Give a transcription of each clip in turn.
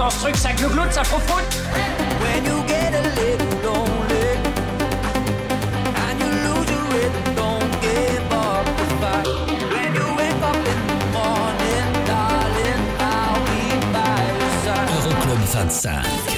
Qu'est-ce qui se passe dans ce truc Ça glougloute, When you get a little lonely and you lose your rhythm, don't give up the fight. When you wake up in the morning, darling, I'll be by your side. Euroclub 25.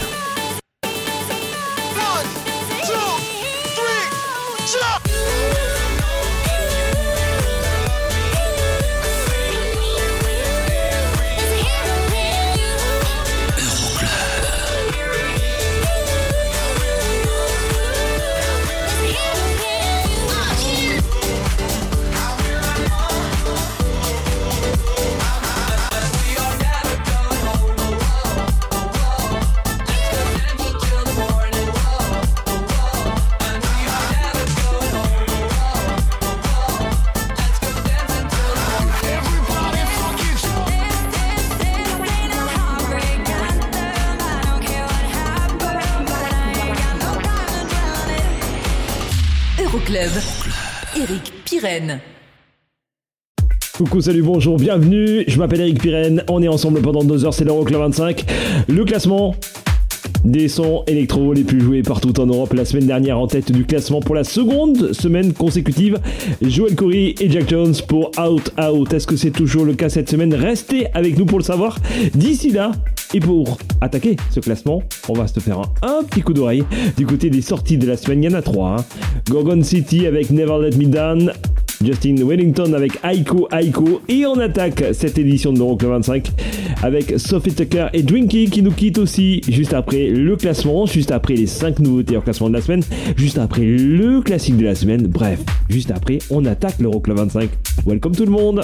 Coucou, salut, bonjour, bienvenue, je m'appelle Eric Pirenne, on est ensemble pendant deux heures, c'est l'Euroclub 25. Le classement des sons électro les plus joués partout en Europe la semaine dernière en tête du classement pour la seconde semaine consécutive. Joel Corey et Jack Jones pour Out Out. Est-ce que c'est toujours le cas cette semaine? Restez avec nous pour le savoir. D'ici là, et pour attaquer ce classement, on va se faire un, petit coup d'oreille du côté des sorties de la semaine. Il y en a trois. hein. Gorgon City avec Never Let Me Down. Justin Wellington avec Aiko Aiko et on attaque cette édition de l'Euroclub 25 avec Sophie Tucker et Drinky qui nous quittent aussi juste après le classement, juste après les 5 nouveautés en classement de la semaine, juste après le classique de la semaine, bref, juste après on attaque l'Euroclub 25. Welcome tout le monde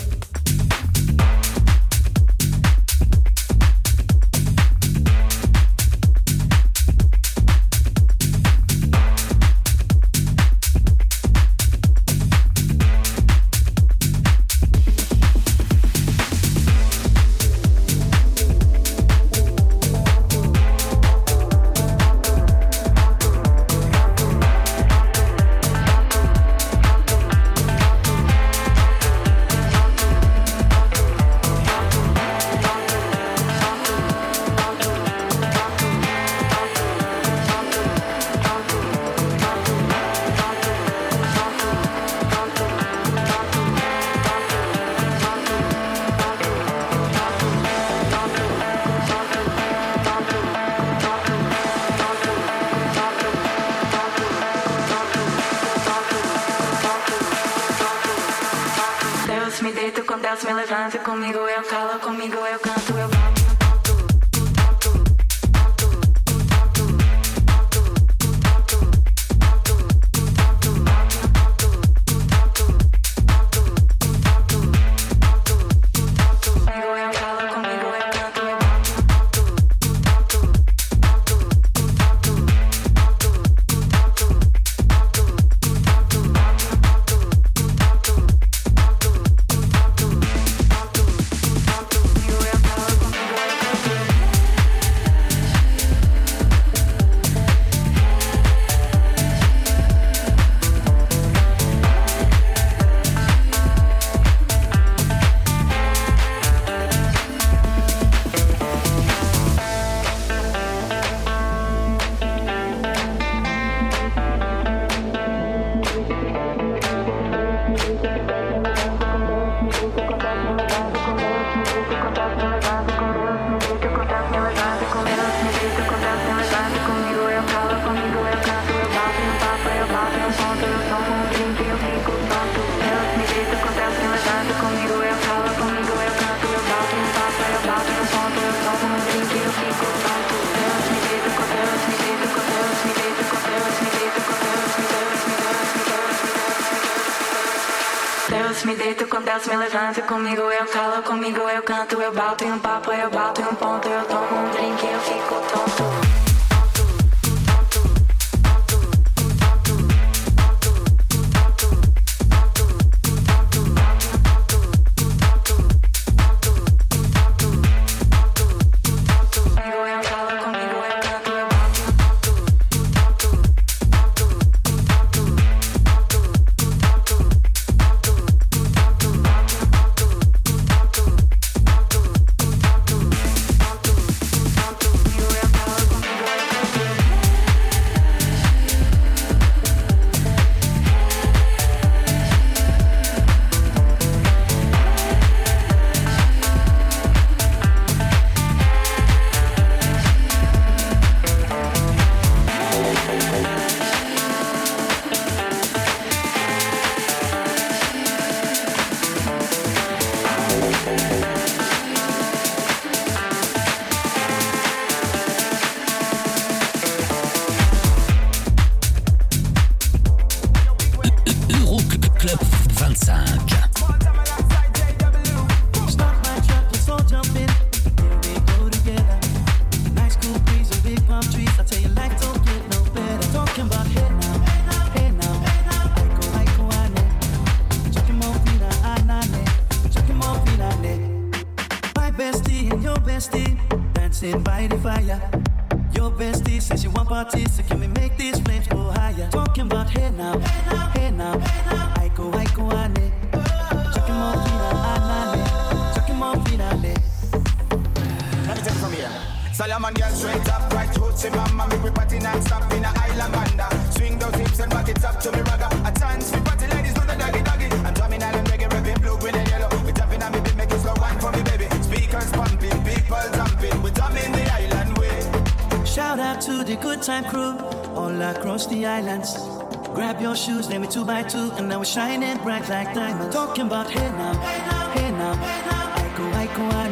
shining bright like diamonds. Talking about hey now, hey now, hey now. Hey now. I go, I go, I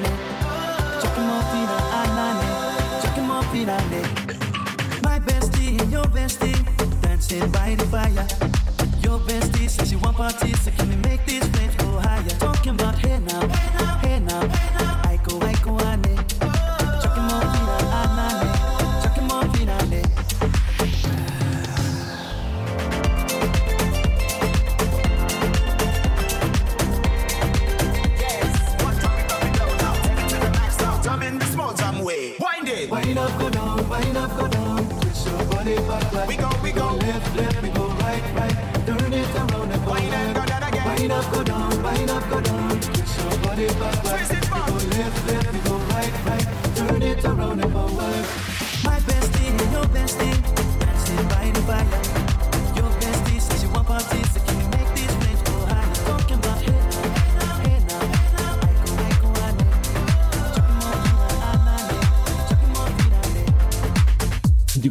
Wind up, go down, wind up, go down. Twist your body back, back. We go, we go. go left, left, we go right, right. Turn it around and go wind back. Go down again. Wind up, go down, wind up, go down. Twist your body back, back. Twist it back. We go left, left, we go right, right. Turn it around and go right.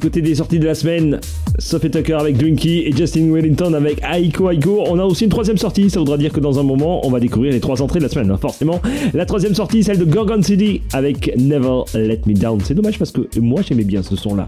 côté des sorties de la semaine, Sophie Tucker avec Drinky et Justin Wellington avec Aiko Aiko. On a aussi une troisième sortie, ça voudra dire que dans un moment, on va découvrir les trois entrées de la semaine, hein, forcément. La troisième sortie, celle de Gorgon City avec Never Let Me Down. C'est dommage parce que moi j'aimais bien ce son-là.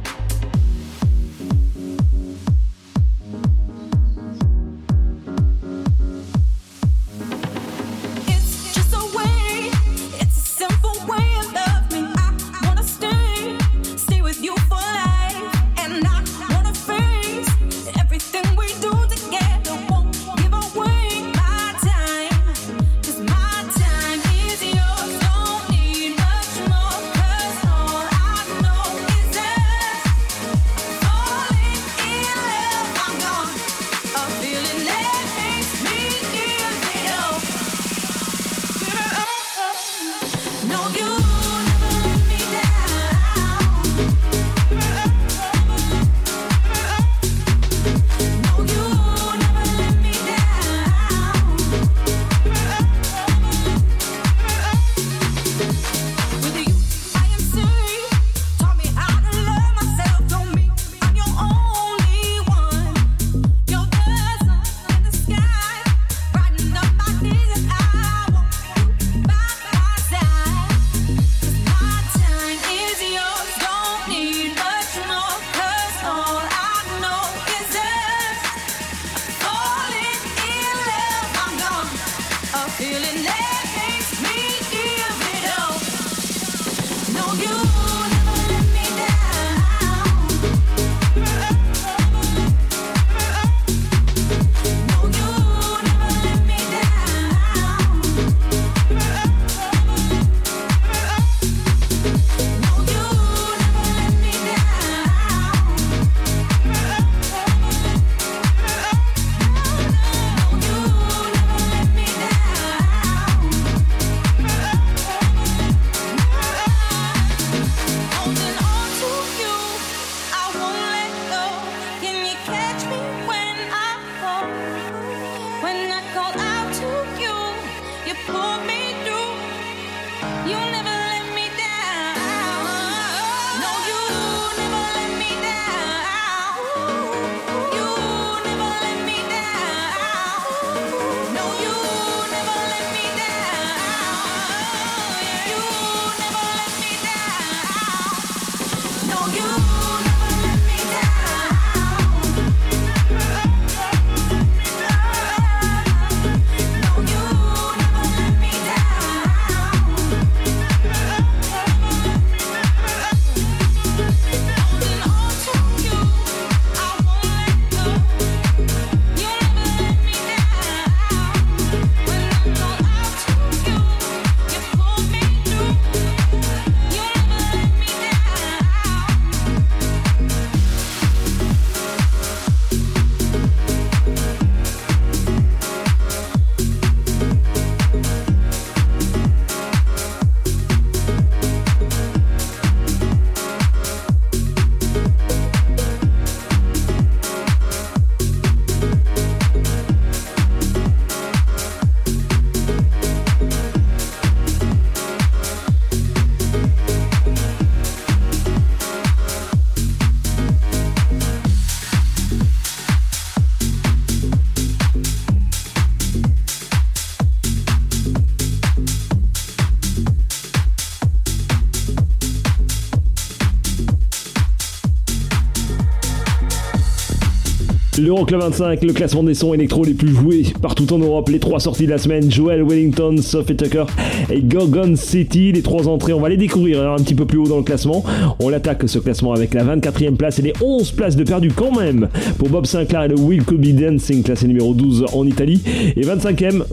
L'Euroclub 25, le classement des sons électro les plus joués partout en Europe. Les trois sorties de la semaine Joel Wellington, Sophie Tucker et Gorgon City. Les trois entrées, on va les découvrir hein, un petit peu plus haut dans le classement. On l'attaque ce classement avec la 24e place et les 11 places de perdu quand même pour Bob Sinclair et le Will Could Be Dancing, classé numéro 12 en Italie. Et 25e,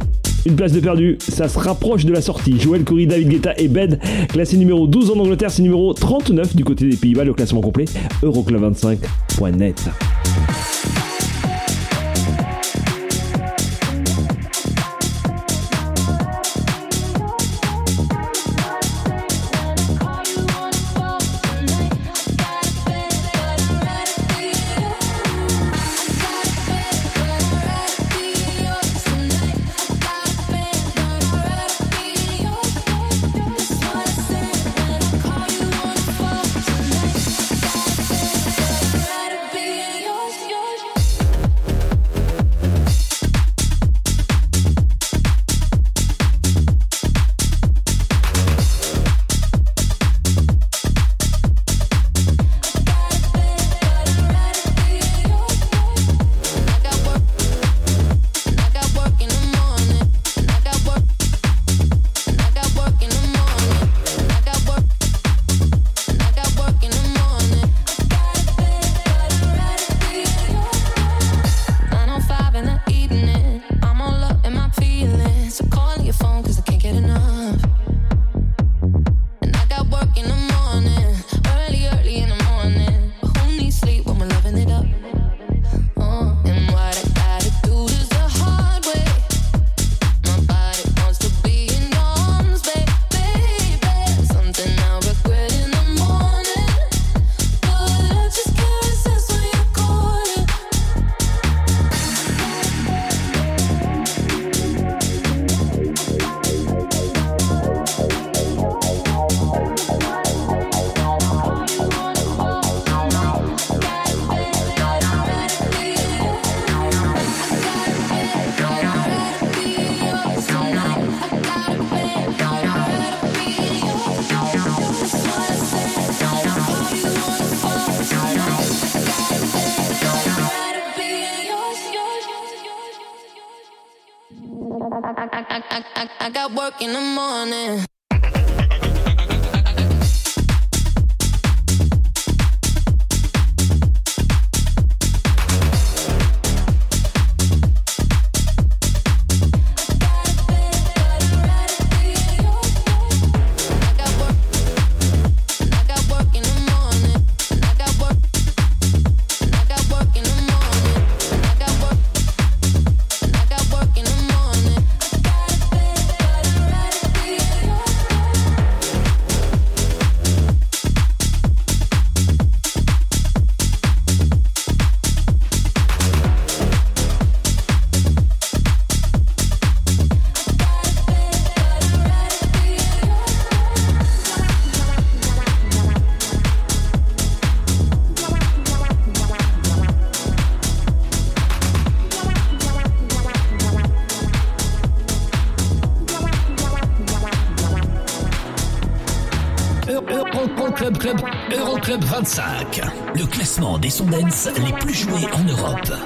une place de perdu, ça se rapproche de la sortie. Joel Corey, David Guetta et Bed, classé numéro 12 en Angleterre, c'est numéro 39 du côté des Pays-Bas. Le classement complet, euroclub25.net. sons dance les plus joués en Europe.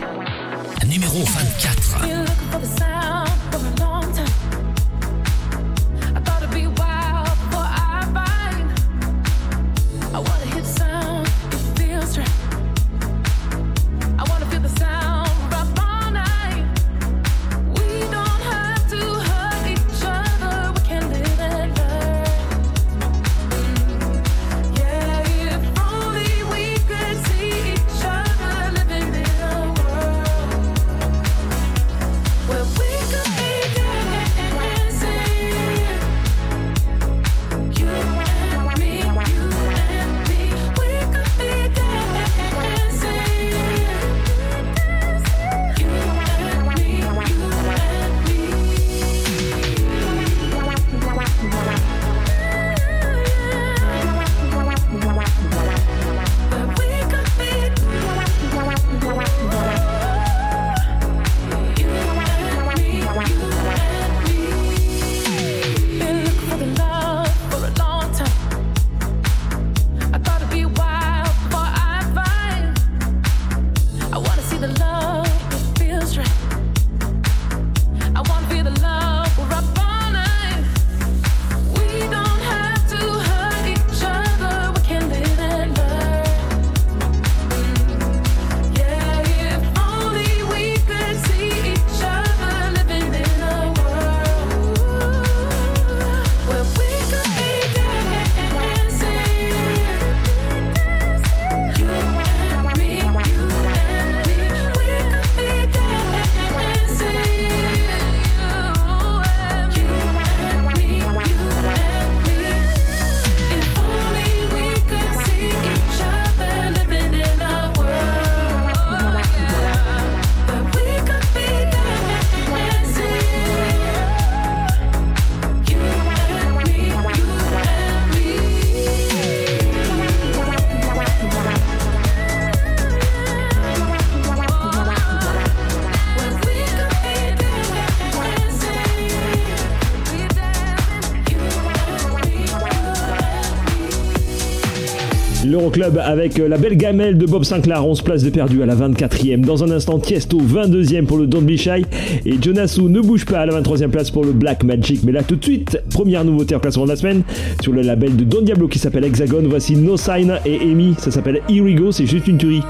Club avec euh, la belle gamelle de Bob Sinclair, 11 places de perdu à la 24e. Dans un instant, Tiesto, 22e pour le Don't Be Shy. Et Jonasu ne bouge pas à la 23e place pour le Black Magic. Mais là, tout de suite, première nouveauté en classement de la semaine sur le label de Don Diablo qui s'appelle Hexagon. Voici No Sign et Amy, ça s'appelle Here c'est juste une tuerie.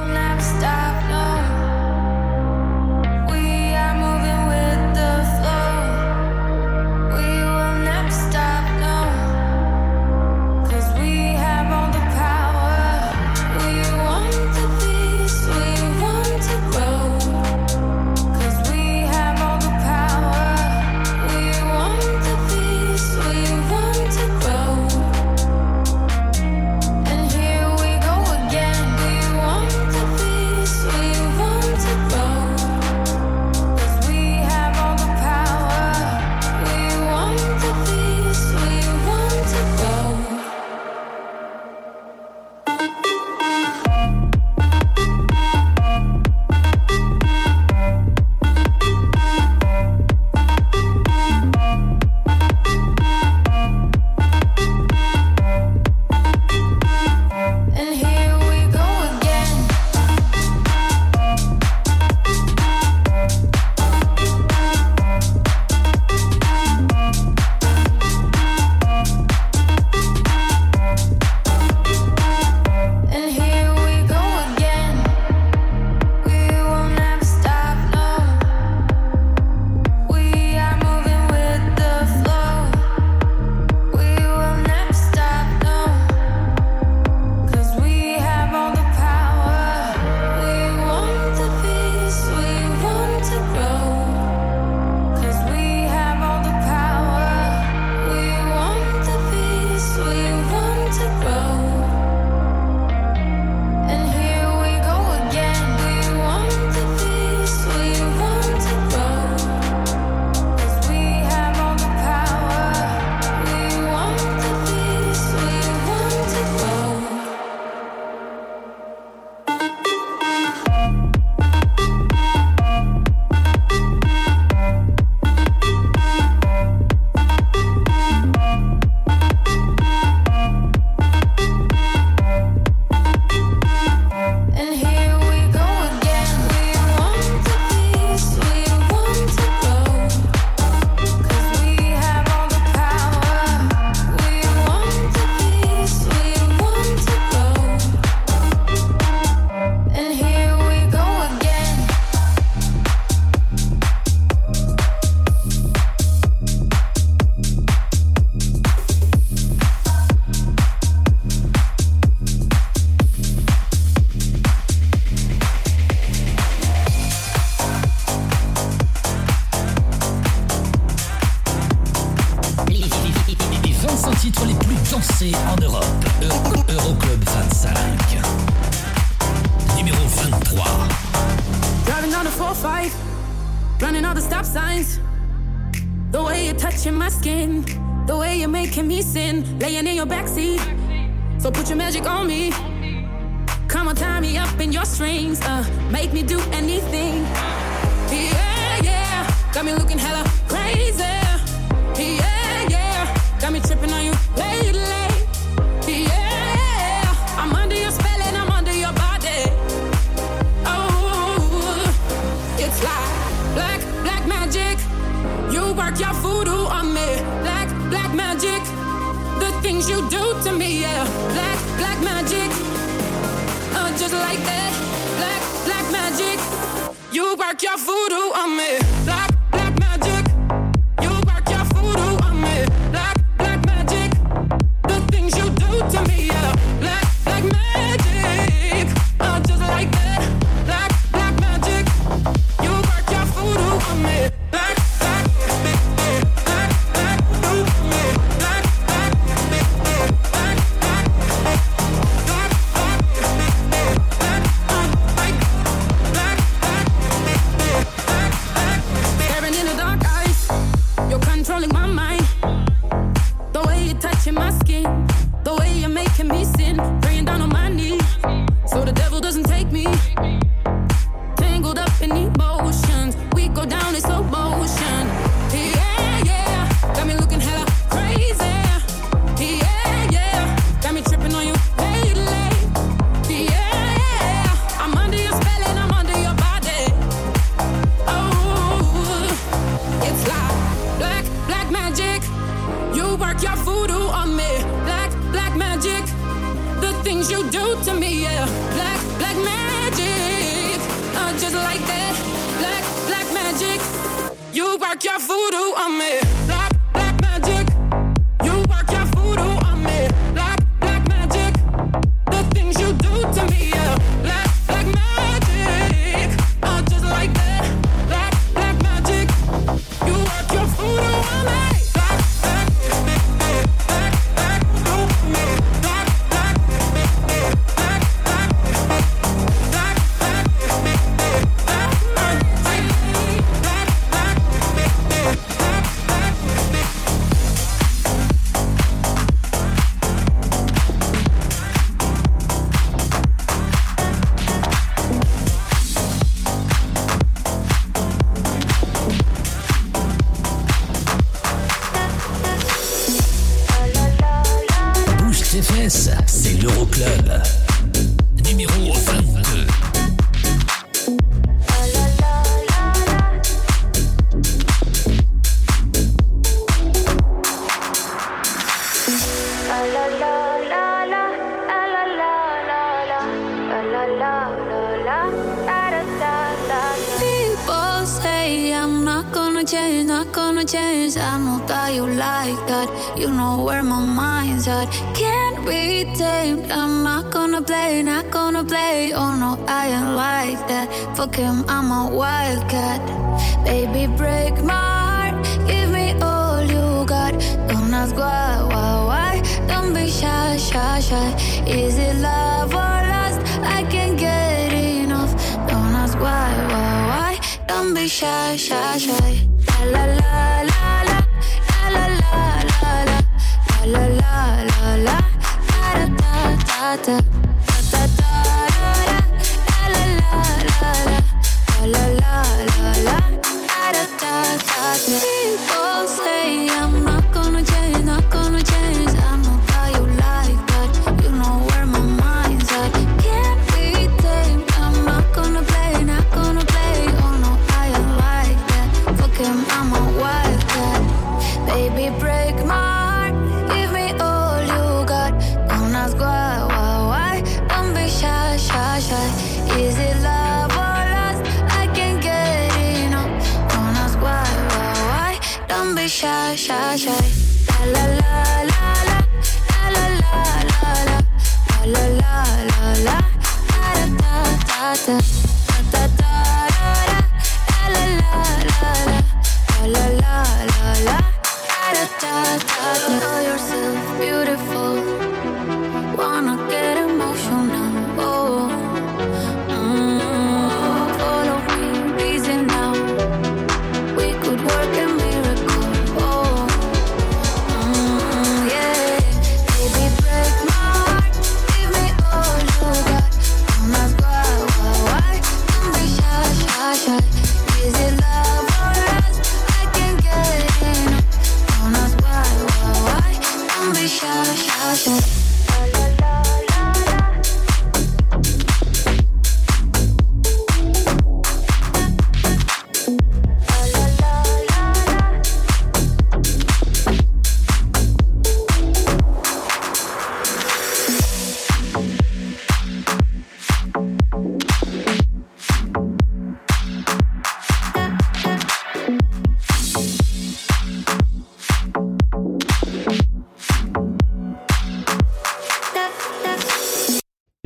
me praying down on my knees, so the devil doesn't take me.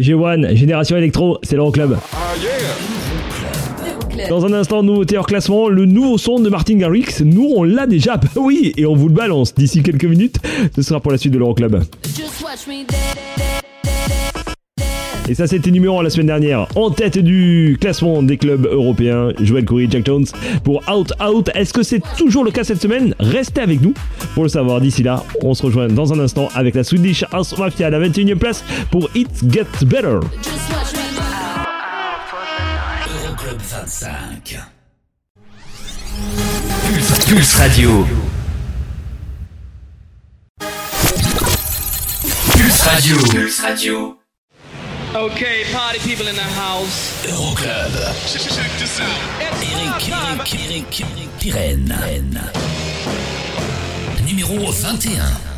G1, Génération Electro, c'est l'Euroclub. Dans un instant, nouveauté hors classement, le nouveau son de Martin Garrix. Nous, on l'a déjà, oui, et on vous le balance d'ici quelques minutes. Ce sera pour la suite de l'Euroclub. Et ça, c'était numéro 1 la semaine dernière. En tête du classement des clubs européens, Joël Coury, Jack Jones pour Out Out. Est-ce que c'est toujours le cas cette semaine? Restez avec nous pour le savoir. D'ici là, on se rejoint dans un instant avec la Swedish House Mafia à la 21e place pour It Gets Better. Euroclub 25. Pulse, Pulse Radio. Pulse Radio. Pulse Radio. Okay, party people in the house. Euroclub. Eric, Eric, Eric, Eric Pirenne. Numéro 21.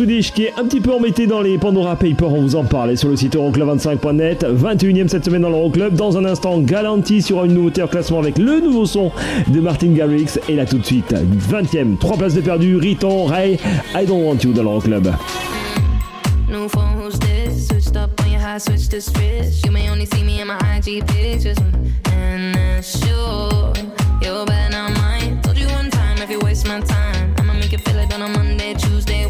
La Swedish qui est un petit peu embêtée dans les Pandora Papers, on vous en parle, et sur le site euroclub25.net, 21ème cette semaine dans l'Euroclub. Dans un instant, Galantis sur une nouveauté en classement avec le nouveau son de Martin Garrix. Et là tout de suite, 20ème, 3 places de perdu, Riton, Ray, I Don't Want You dans l'Euroclub. Make Monday, Tuesday,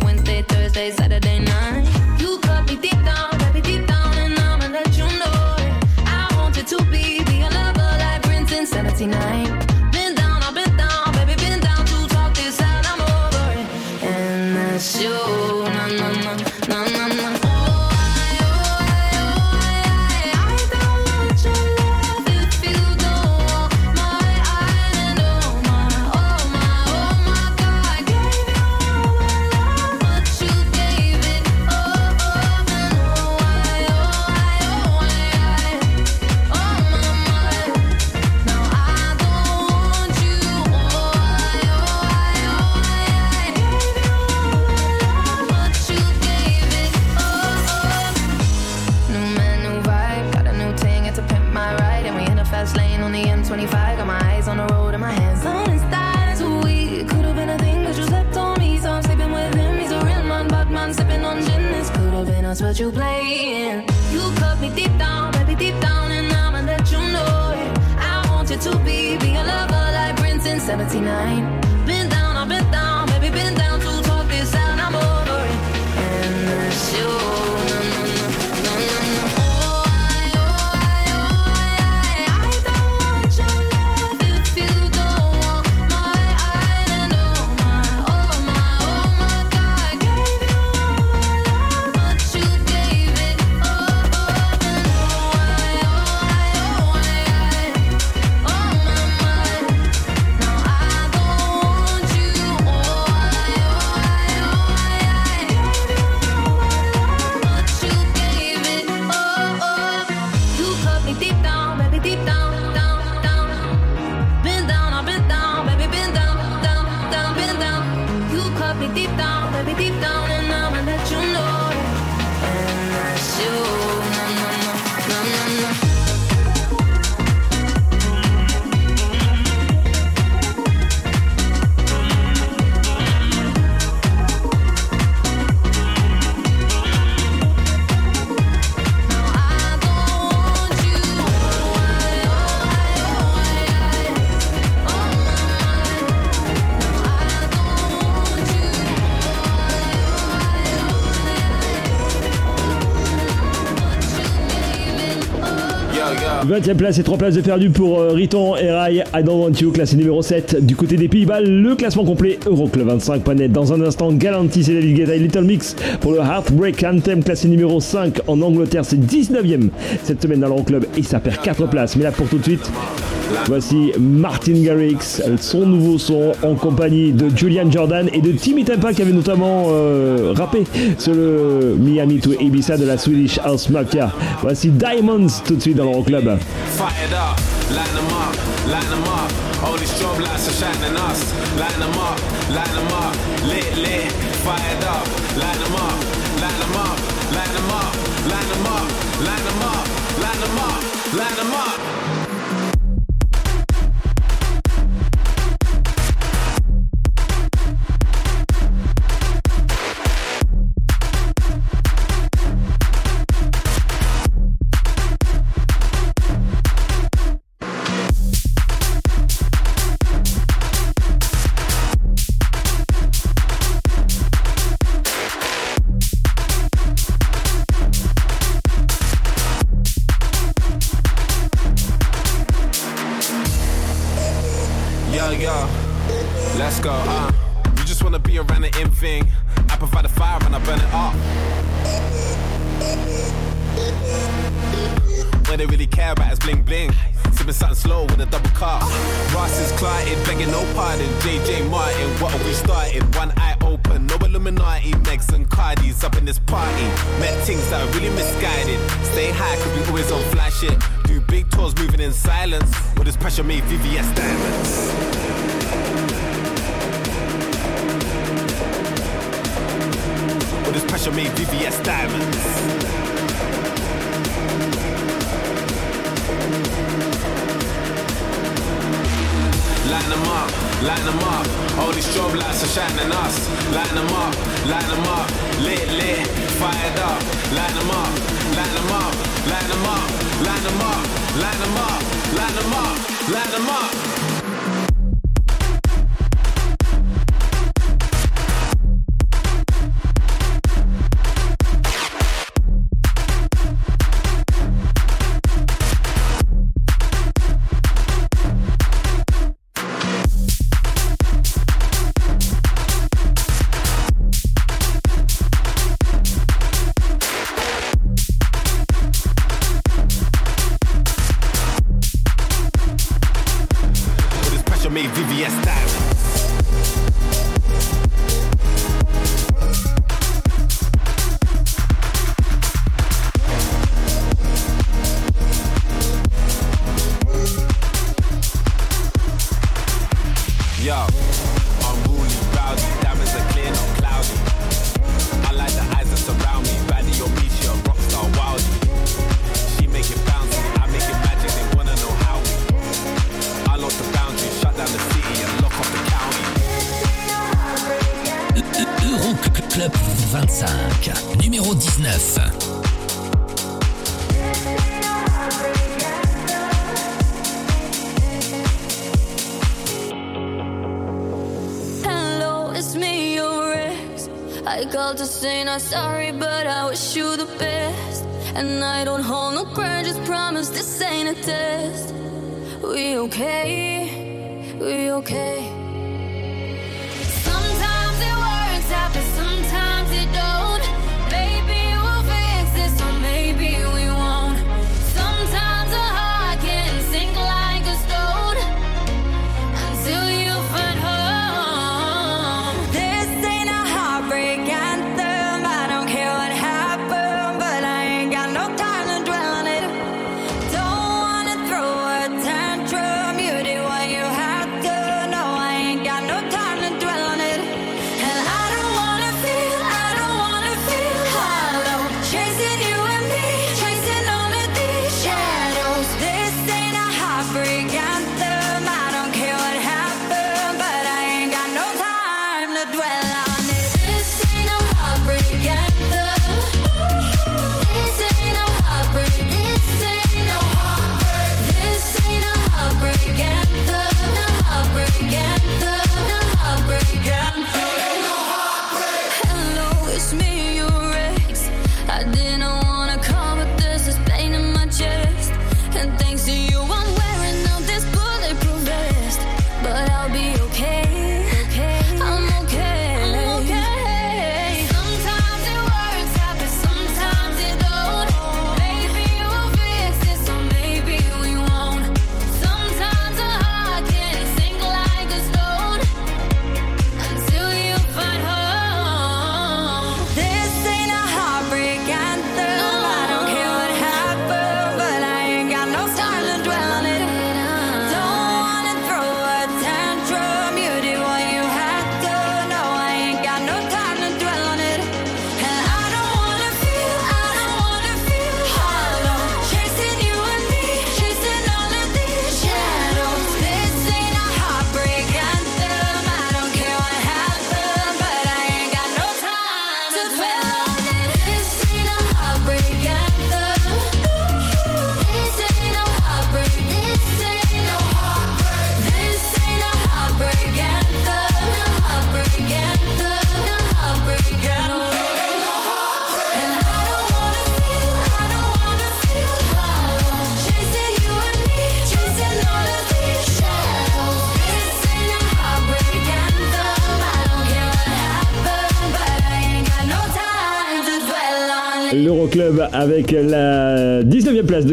7ème place et 3 places de perdu pour euh, Riton et Rai I Don't Want You, classé numéro 7 du côté des Pays-Bas. Le classement complet Euroclub 25 Dans un instant, Galantis et David Guetta et Little Mix pour le Heartbreak Anthem, classé numéro 5 en Angleterre. C'est 19ème cette semaine dans l'Euroclub et ça perd 4 places. Mais là, pour tout de suite, Voici Martin Garrix, son nouveau son en compagnie de Julian Jordan et de Timmy Tempa qui avait notamment euh, rappé sur le Miami to Ibiza de la Swedish House Mafia. Voici Diamonds tout de suite dans le club.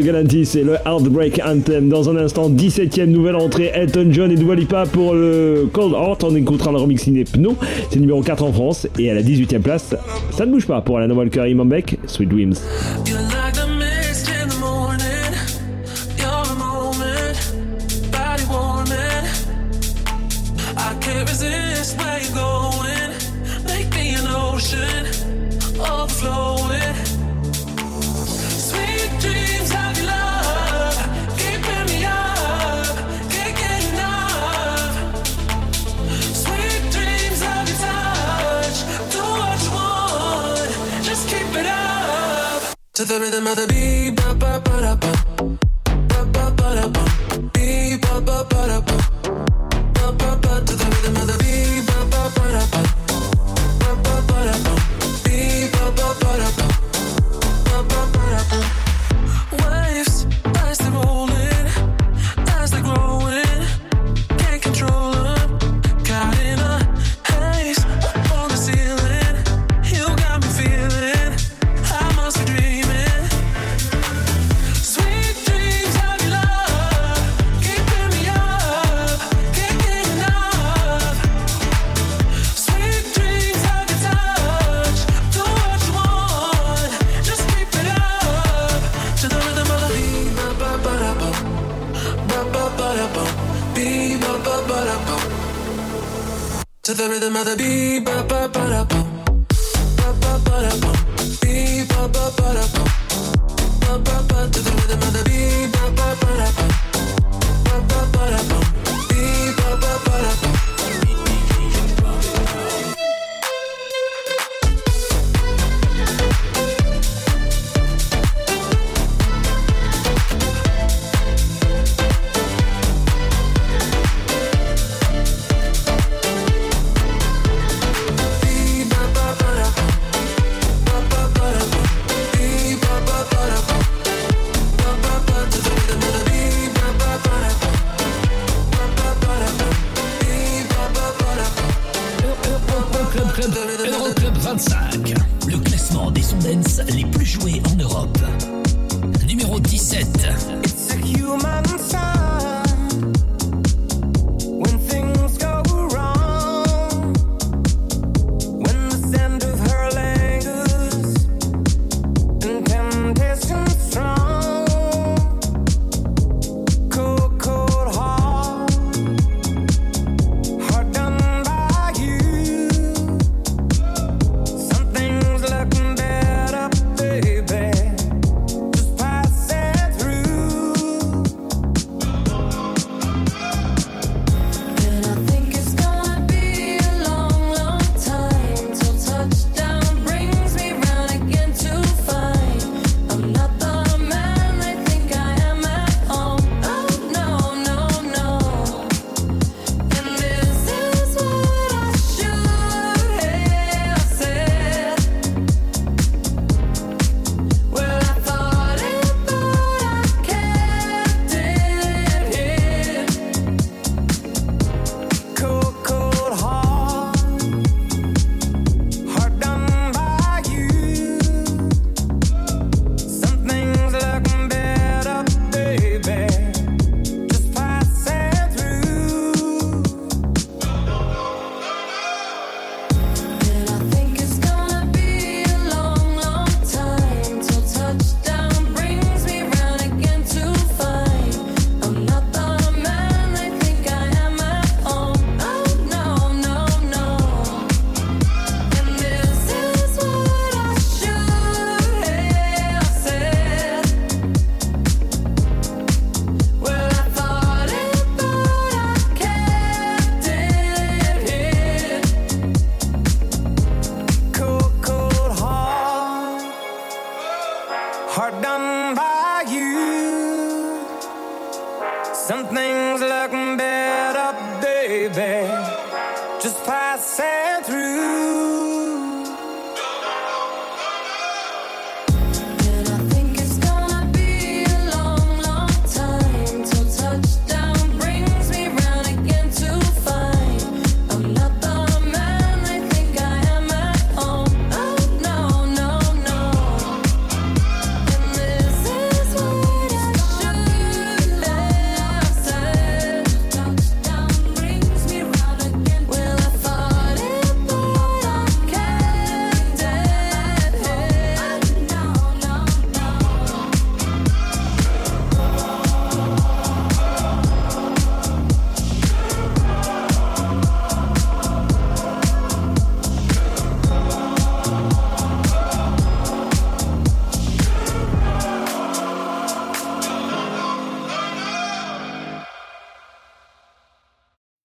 Galantis et le Heartbreak Anthem. Dans un instant, 17ème nouvelle entrée, Elton John et Dua Lipa pour le Cold Heart. On écoutera le remix signé Pno. C'est numéro 4 en France. Et à la 18ème place, ça ne bouge pas pour Alan Walker et Imambek, Sweet Dreams. to the rhythm of the beat.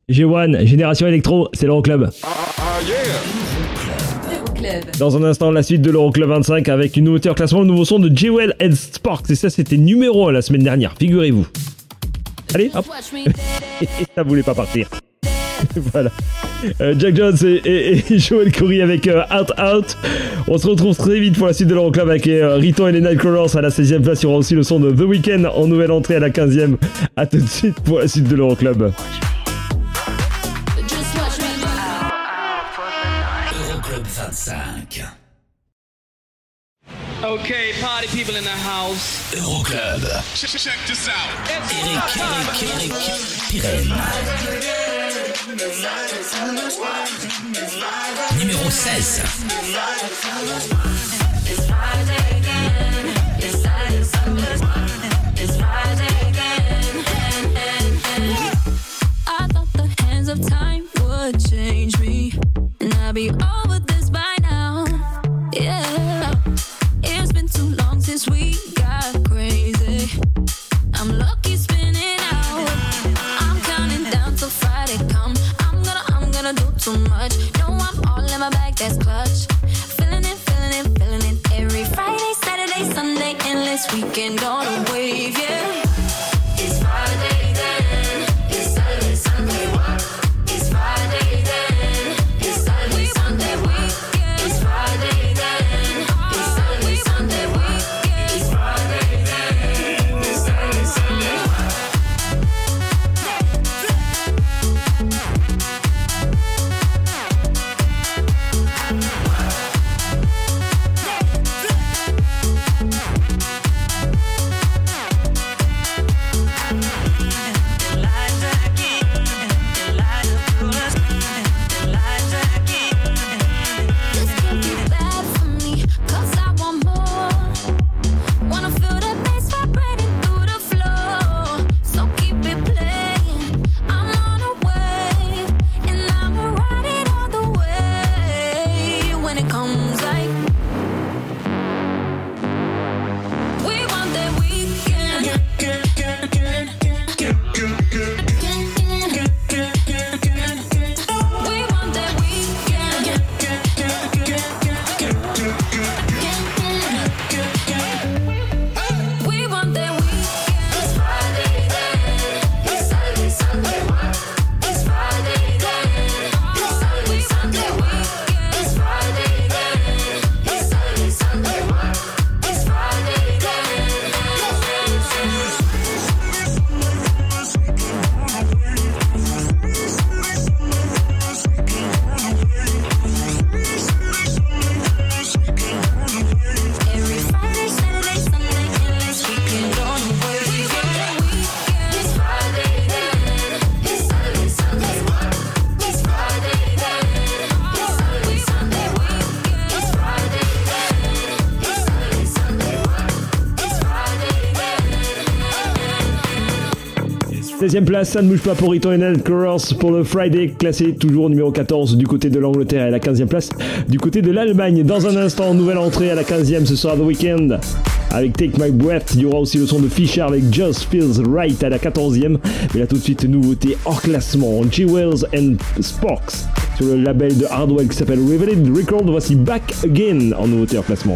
G1, Génération Electro, c'est l'Euroclub. Ah. Dans un instant, la suite de l'Euroclub 25 avec une nouveauté en classement, le nouveau son de Jewel Head Sports. Et ça, c'était numéro 1 la semaine dernière, figurez-vous. Allez, hop. ça voulait pas partir. voilà. Euh, Jack Jones et, et, et Joel Curry avec euh, Out Out. On se retrouve très vite pour la suite de l'Euroclub avec euh, Riton et les Nightcrawlers à la 16e place. Il y aura aussi le son de The Weeknd en nouvelle entrée à la 15e. A tout de suite pour la suite de l'Euroclub. party people in the house. Euroclub. Check, check this out. Eric, Eric, Eric, Numéro 16. Of time would change me, and I'd be all this weekend on away. 16ème place, ça ne bouge pas pour Return and pour le Friday, classé toujours numéro 14 du côté de l'Angleterre et la 15ème place du côté de l'Allemagne. Dans un instant, nouvelle entrée à la 15ème, ce sera The Weeknd avec Take My Breath. Il y aura aussi le son de Fisher avec Just Feels Right à la 14e. Mais là tout de suite, nouveauté hors classement. G-Wells and Sporks sur le label de Hardwell qui s'appelle Revealed Record. Voici Back Again en nouveauté hors classement.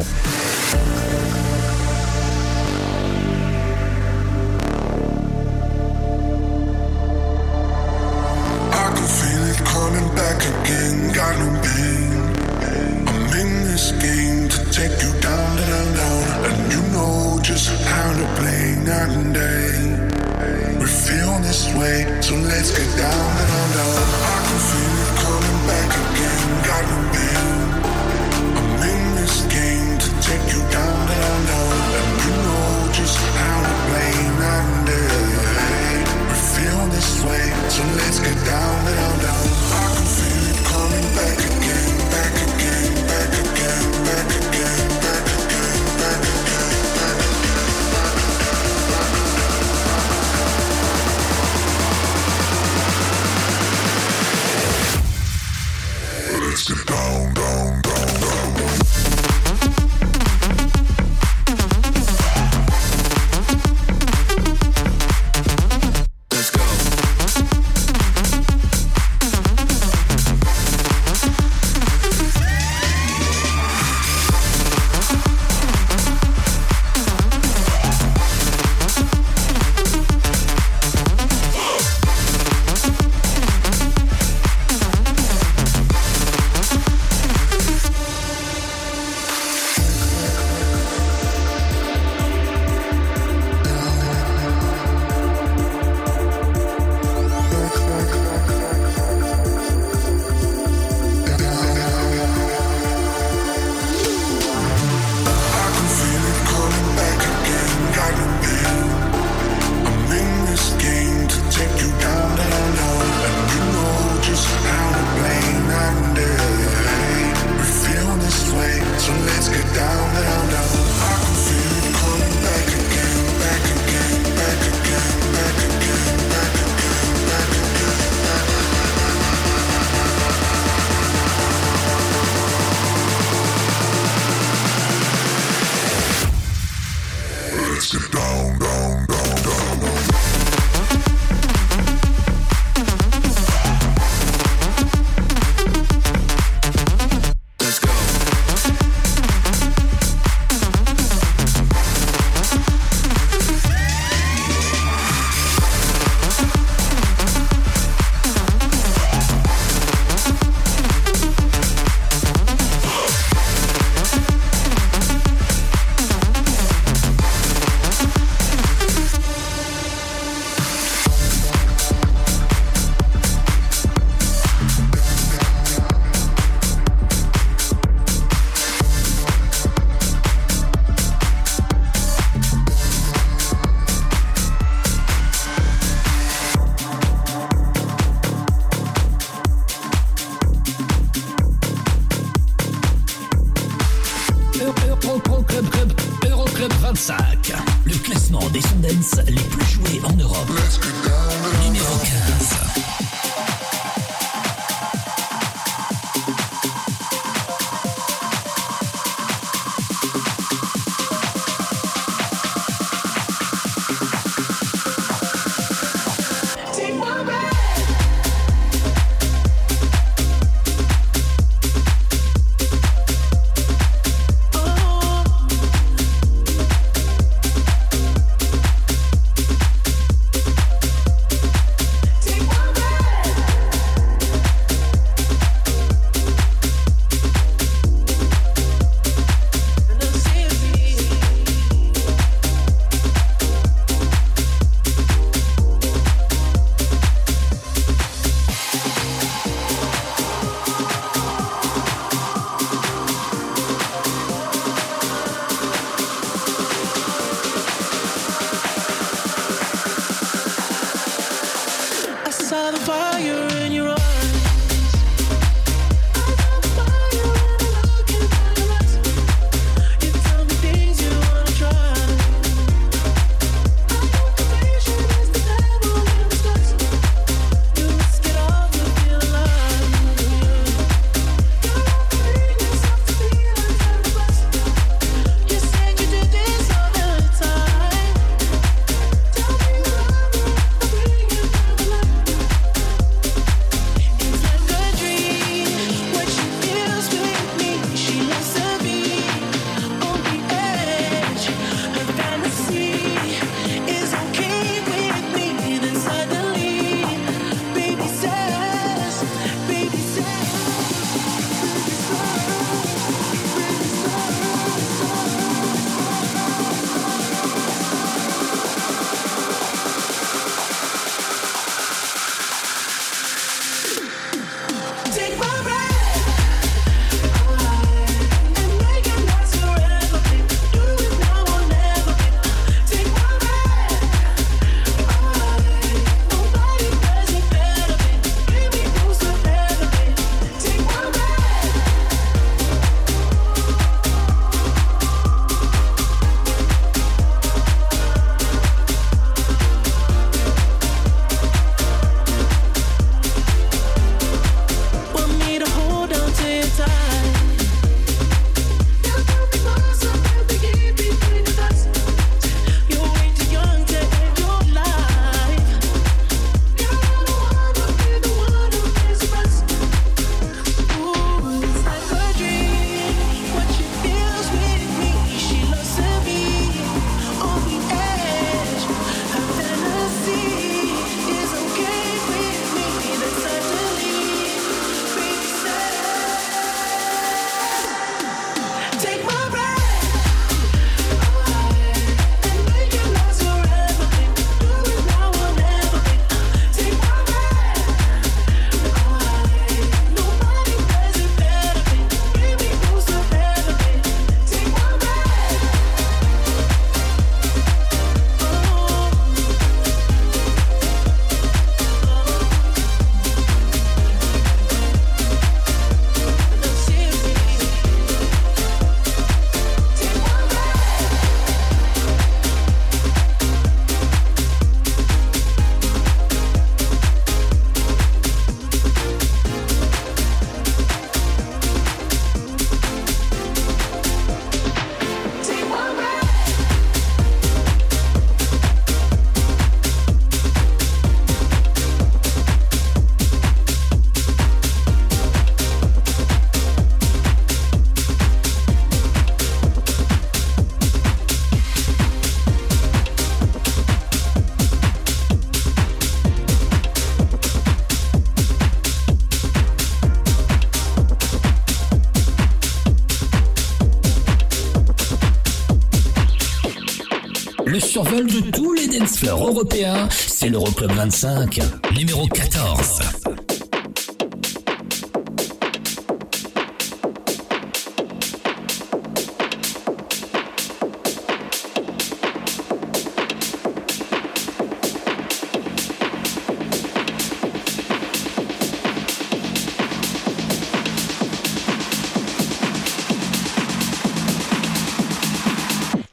survol de tous les dance floors européens, c'est l'Euroclub 25, numéro 14.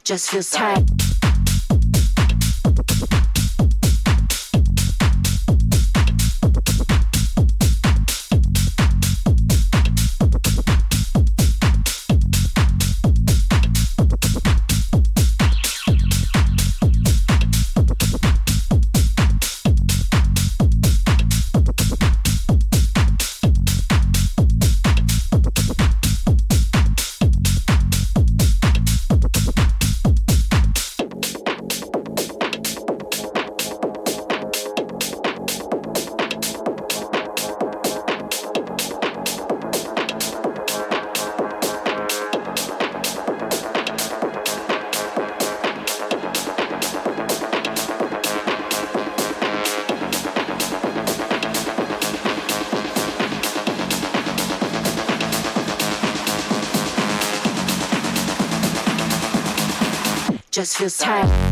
just feels tight. just feels tight.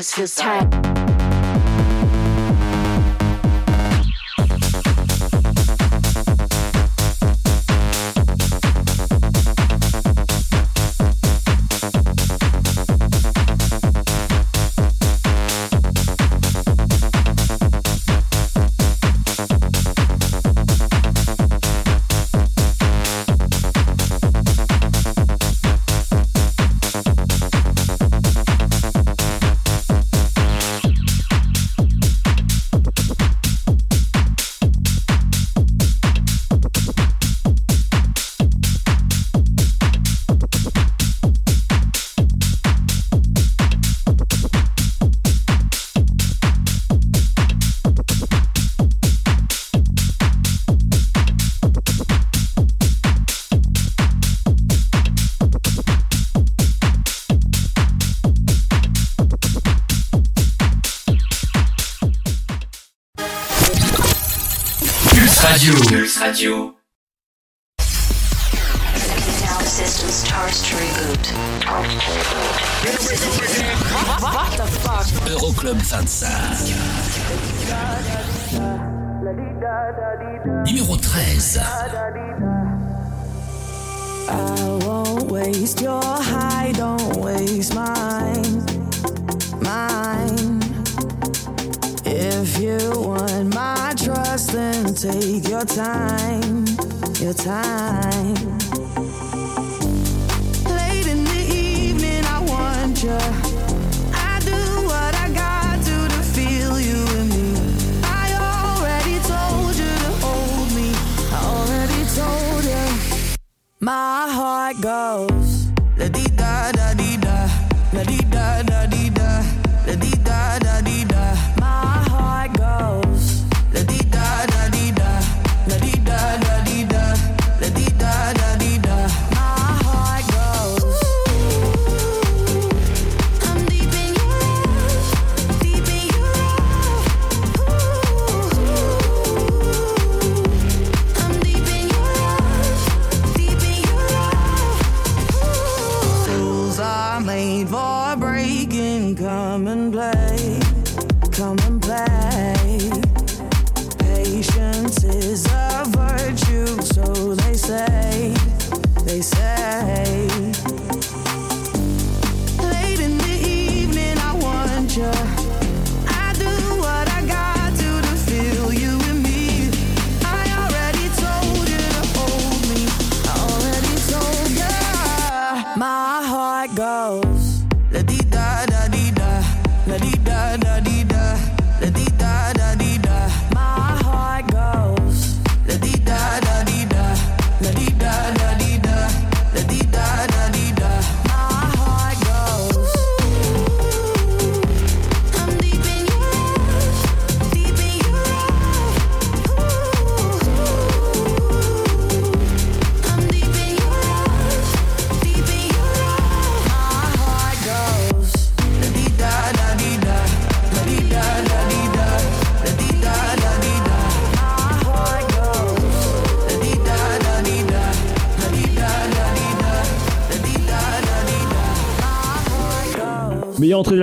just feels tight.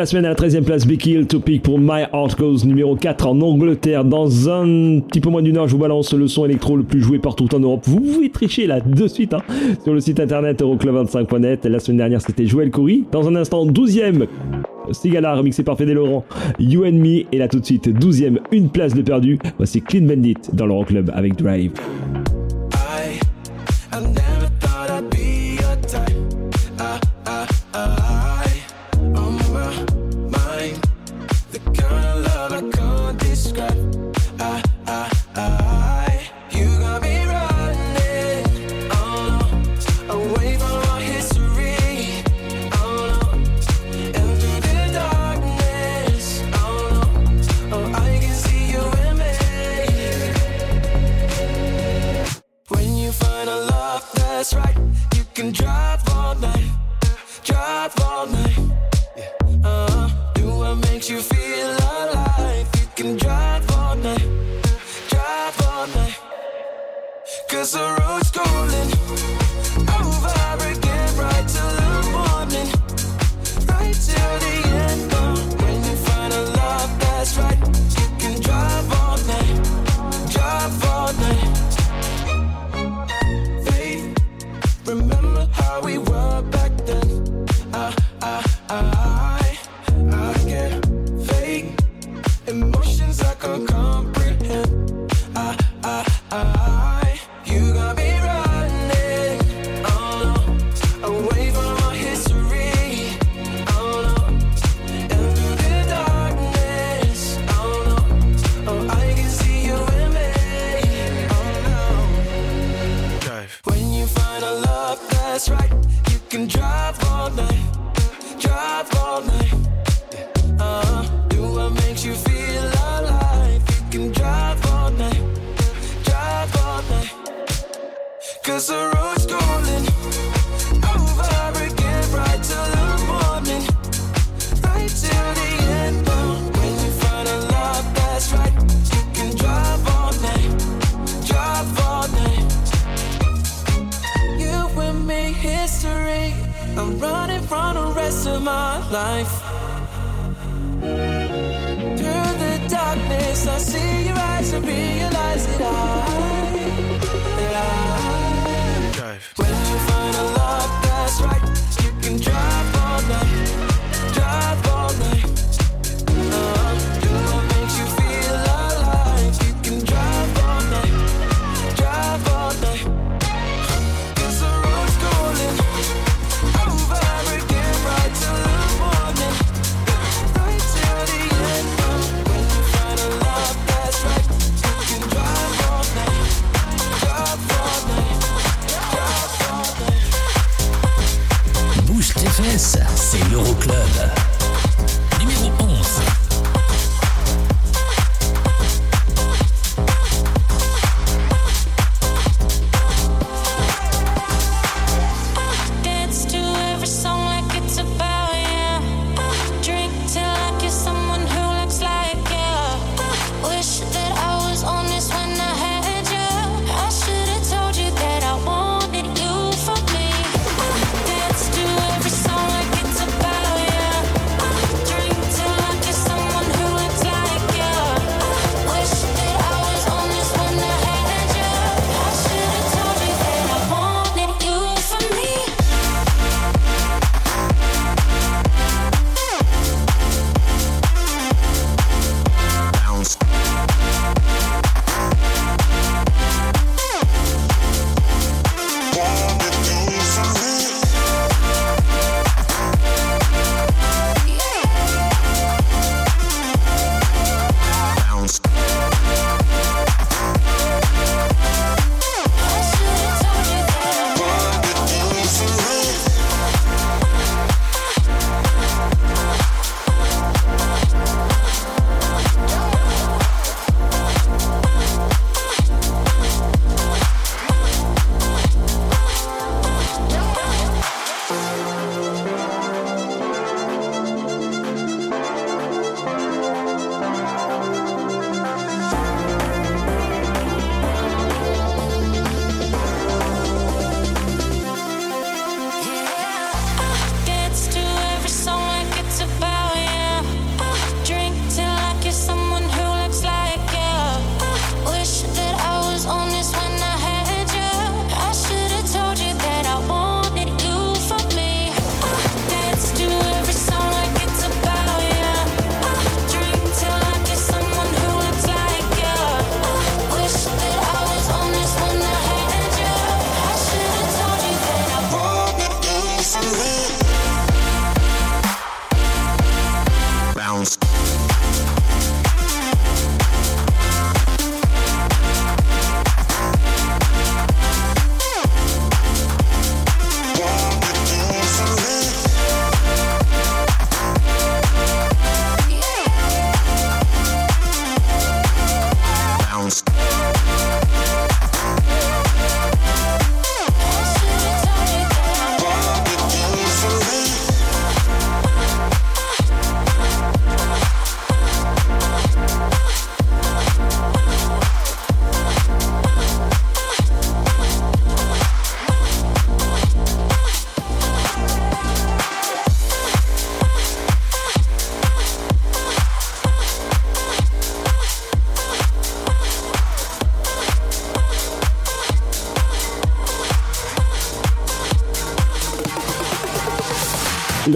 semaine à la 13e place, Becky Hill to Peak pour My Heart Goes numéro 4 en Angleterre. Dans un petit peu moins d'une heure, je vous balance le son électro le plus joué partout en Europe. Vous pouvez tricher là de suite hein, sur le site internet euroclub25.net. La semaine dernière, c'était Joël Coury. Dans un instant, 12e. Sigala remixé par Fede Laurent, You and Me et là tout de suite 12ème, une place de perdu. Voici Clean Bandit dans l'Euroclub avec Drive.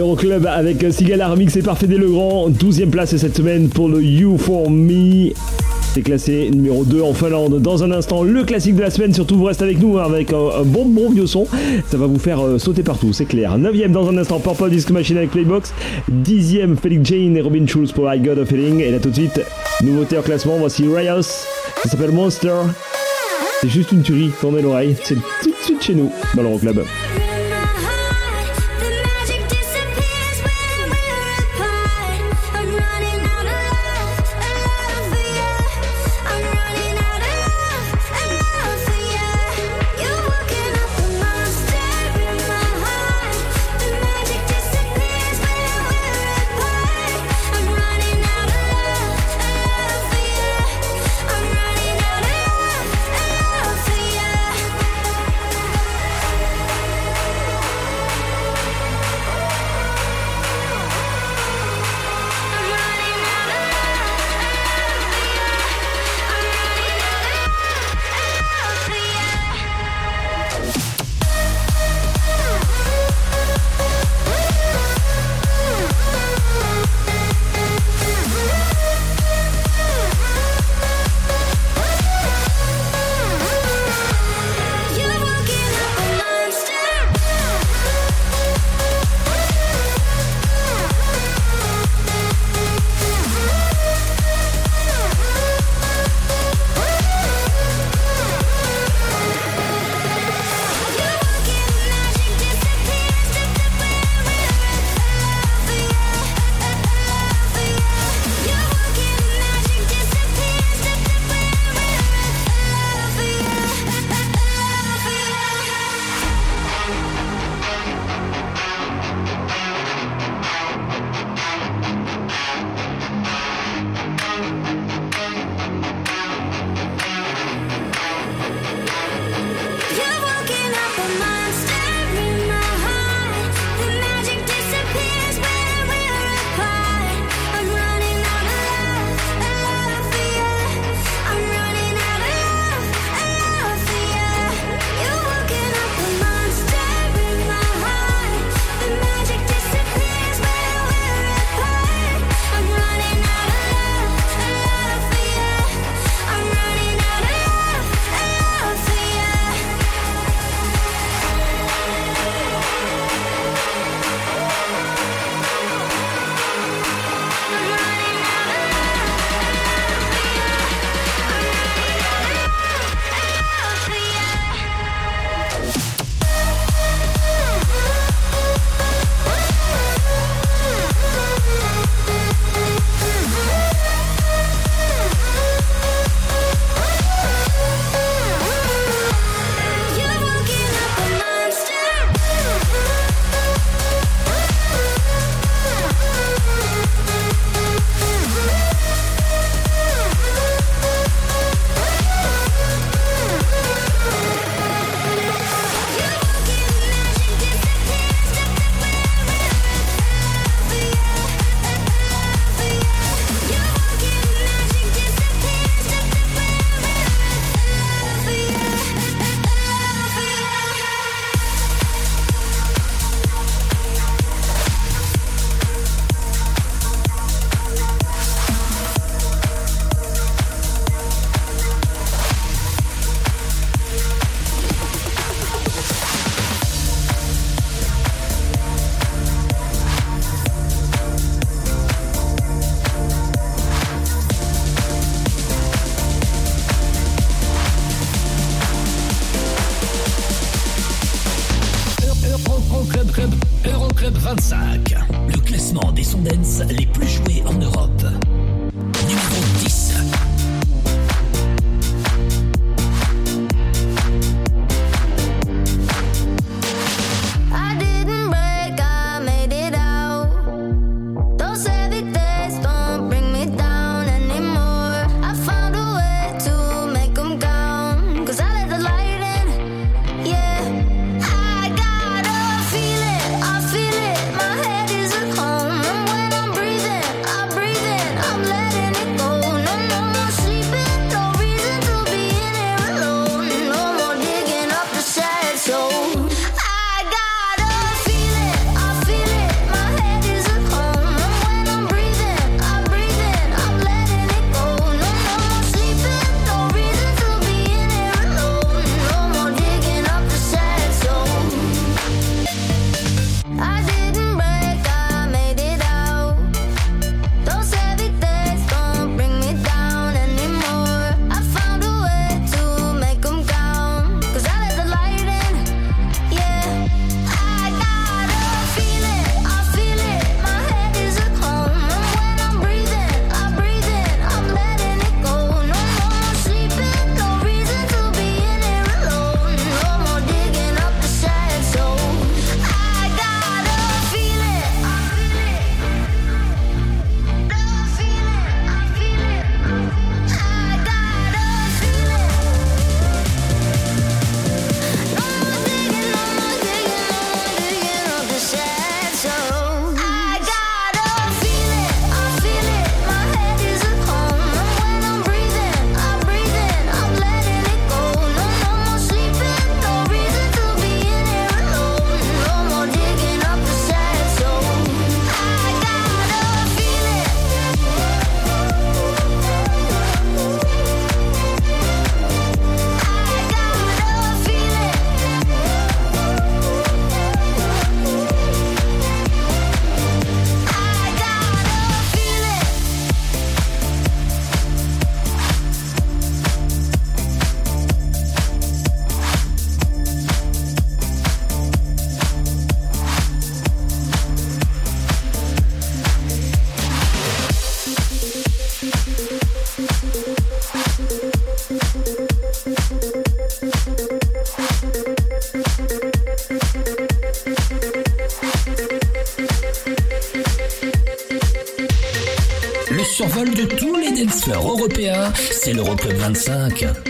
L'Euroclub avec Sigala remixé par Fédé Legrand. 12e place cette semaine pour le You For Me. C'est classé numéro 2 en Finlande. Dans un instant, le classique de la semaine. Surtout, vous restez avec nous avec un, un bon bon vieux son. Ça va vous faire euh, sauter partout, c'est clair. 9e dans un instant, Purple Disc Machine avec Playbox. 10e, Felix Jane et Robin Schulz pour I Got a Feeling. Et là tout de suite, nouveauté en classement. Voici Rios. Ça s'appelle Monster. C'est juste une tuerie. Tournez l'oreille. C'est tout de suite chez nous dans l'Euroclub. Euroclub c'est l'Euroclub 25,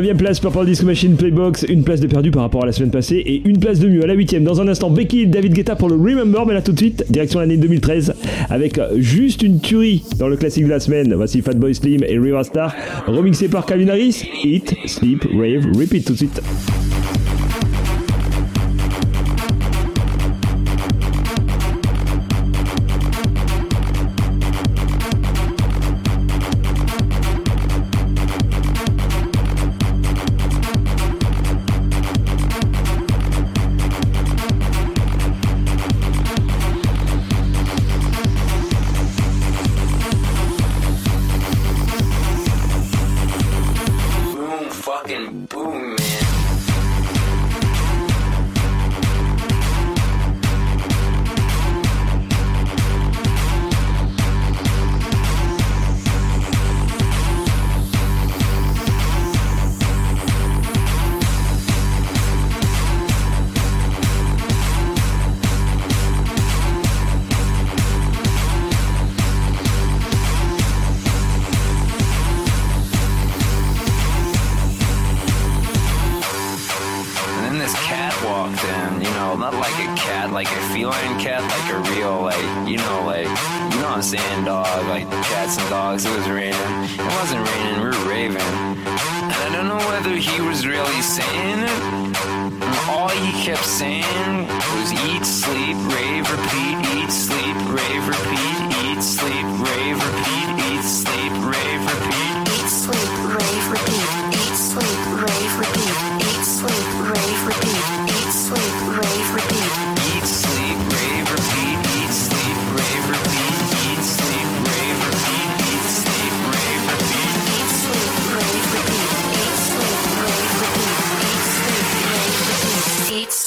9ème place, Purple Disco Machine Playbox, une place de perdu par rapport à la semaine passée et une place de mieux à la 8ème. Dans un instant, Becky et David Guetta pour le Remember, mais là tout de suite, direction l'année 2013 avec juste une tuerie dans le classique de la semaine. Voici Fatboy Slim et Riva Star, remixé par Calvin Harris. Hit, Sleep, Rave, Repeat tout de suite. Walked you know, not like a cat, like a feline cat, like a real, like, you know, like, you know what I'm saying, dog, like cats and dogs. It was raining. It wasn't raining, we were raving. And I don't know whether he was really saying it. All he kept saying was eat, sleep, rave, repeat, eat, sleep, rave, repeat, eat, sleep, rave, repeat, eat, sleep, rave, repeat.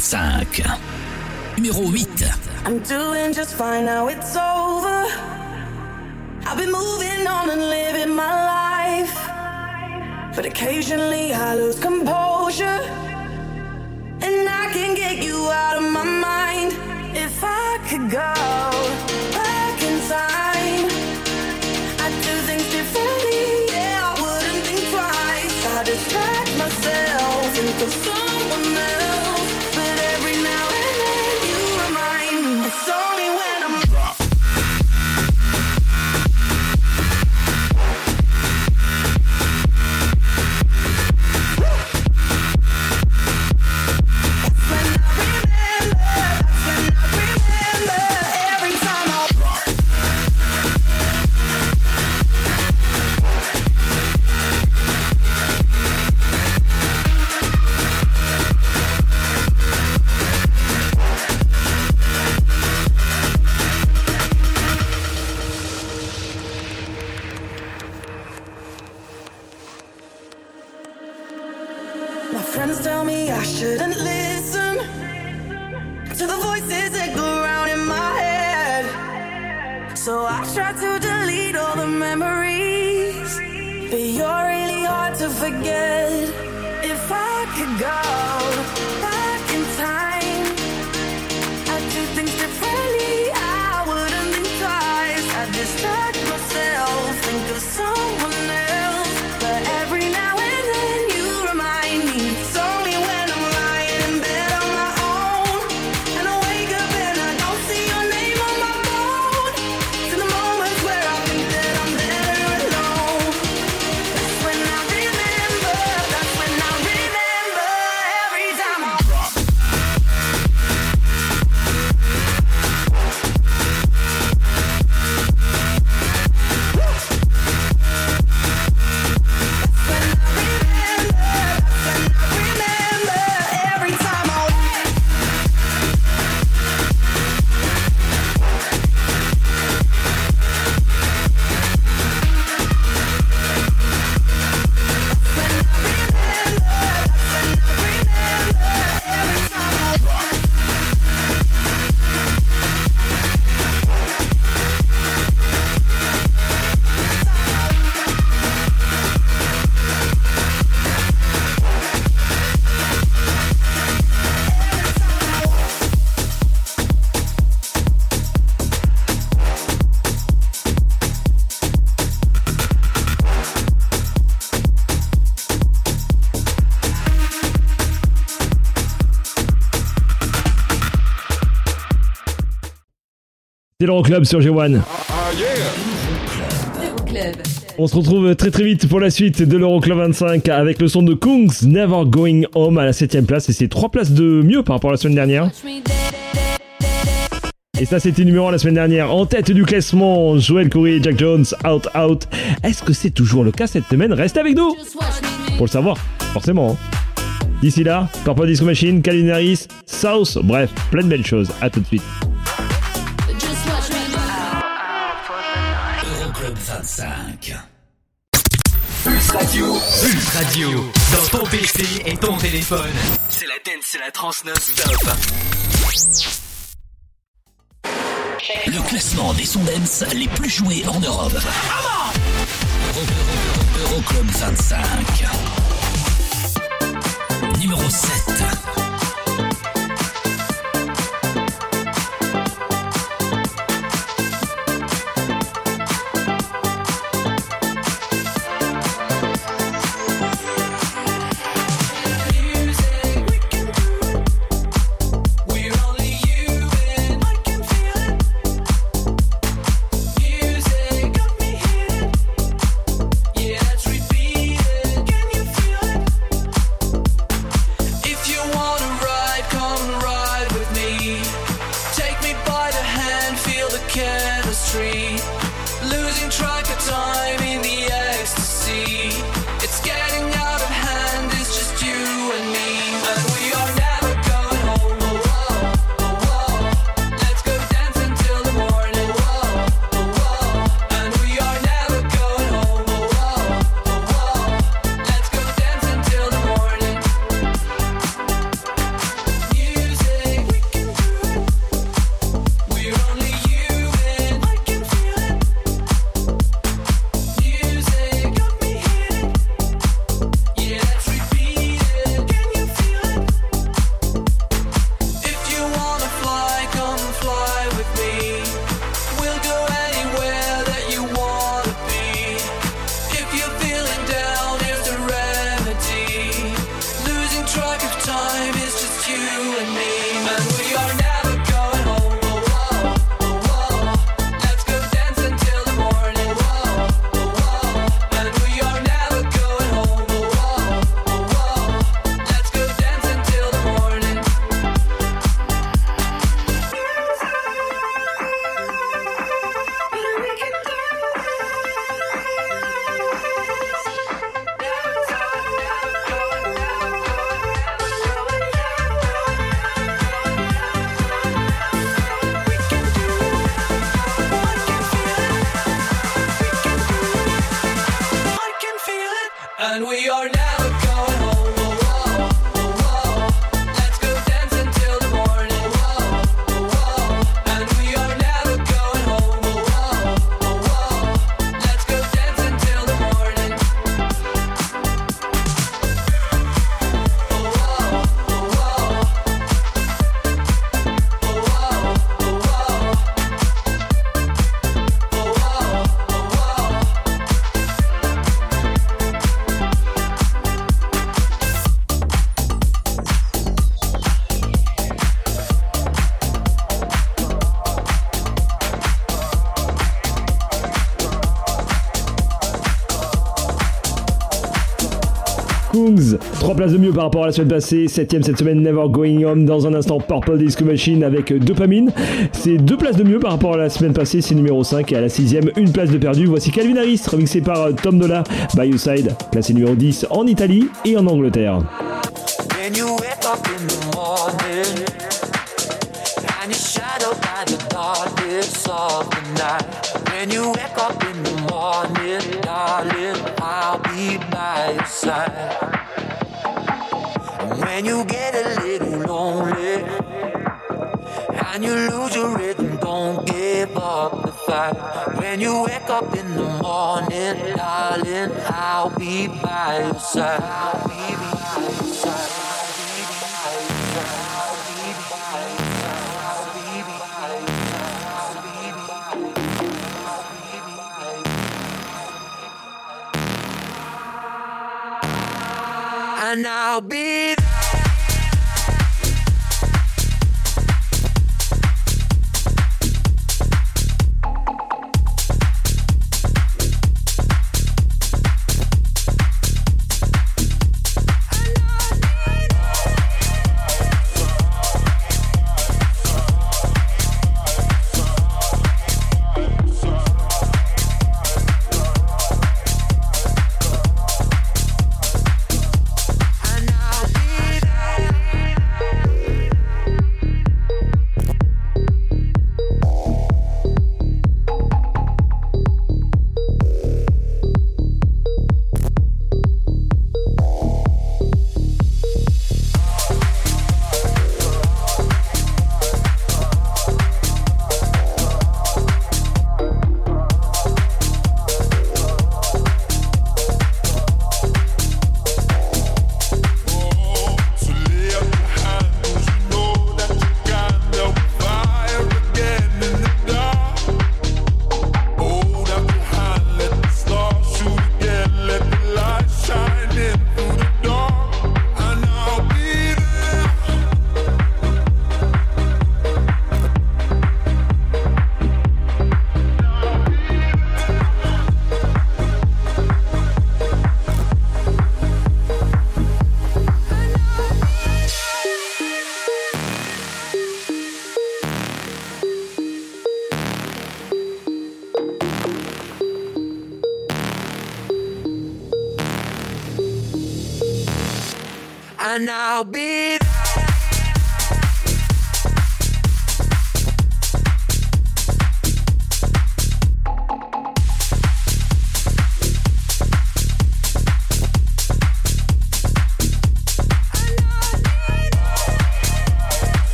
25. Numéro 8. I'm doing just fine now, it's over. I've been moving on and living my life. But occasionally I lose composure. And I can get you out of my mind. If I could go C'est l'Euroclub sur G1. Euroclub. On se retrouve très très vite pour la suite de l'Euroclub 25 avec le son de Kungs Never Going Home à la 7ème place et c'est 3 places de mieux par rapport à la semaine dernière. Et ça c'était numéro 1 la semaine dernière. En tête du classement, Joel Corey et Jack Jones, Out Out. Est-ce que c'est toujours le cas cette semaine? Reste avec nous Pour le savoir, forcément. hein. D'ici là, Corporate Disco Machine, Calvin Harris, South, bref, plein de belles choses. À tout de suite. Euroclub 25. Pulse Radio. Pulse Radio. Dans ton PC et ton téléphone. C'est la dance, c'est la trans non-stop. Le classement des sons dance les plus joués en Europe. Euro- Euroclub 25. Numéro 7. Places de mieux par rapport à la semaine passée. Septième cette semaine, Never Going Home. Dans un instant, Purple Disco Machine avec Dopamine. C'est deux places de mieux par rapport à la semaine passée. C'est numéro 5. Et à la sixième, une place de perdu. Voici Calvin Harris, remixé par euh, Tom Dola, By Your Side, classé numéro 10 en Italie et en Angleterre. When you get a little lonely and you lose your rhythm, don't give up the fight. When you wake up in the morning, darling, I'll be by your side. I'll be by your side. And I'll be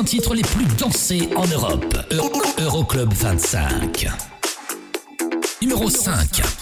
100 titres les plus dansés en Europe. Euroclub 25. Numéro 5.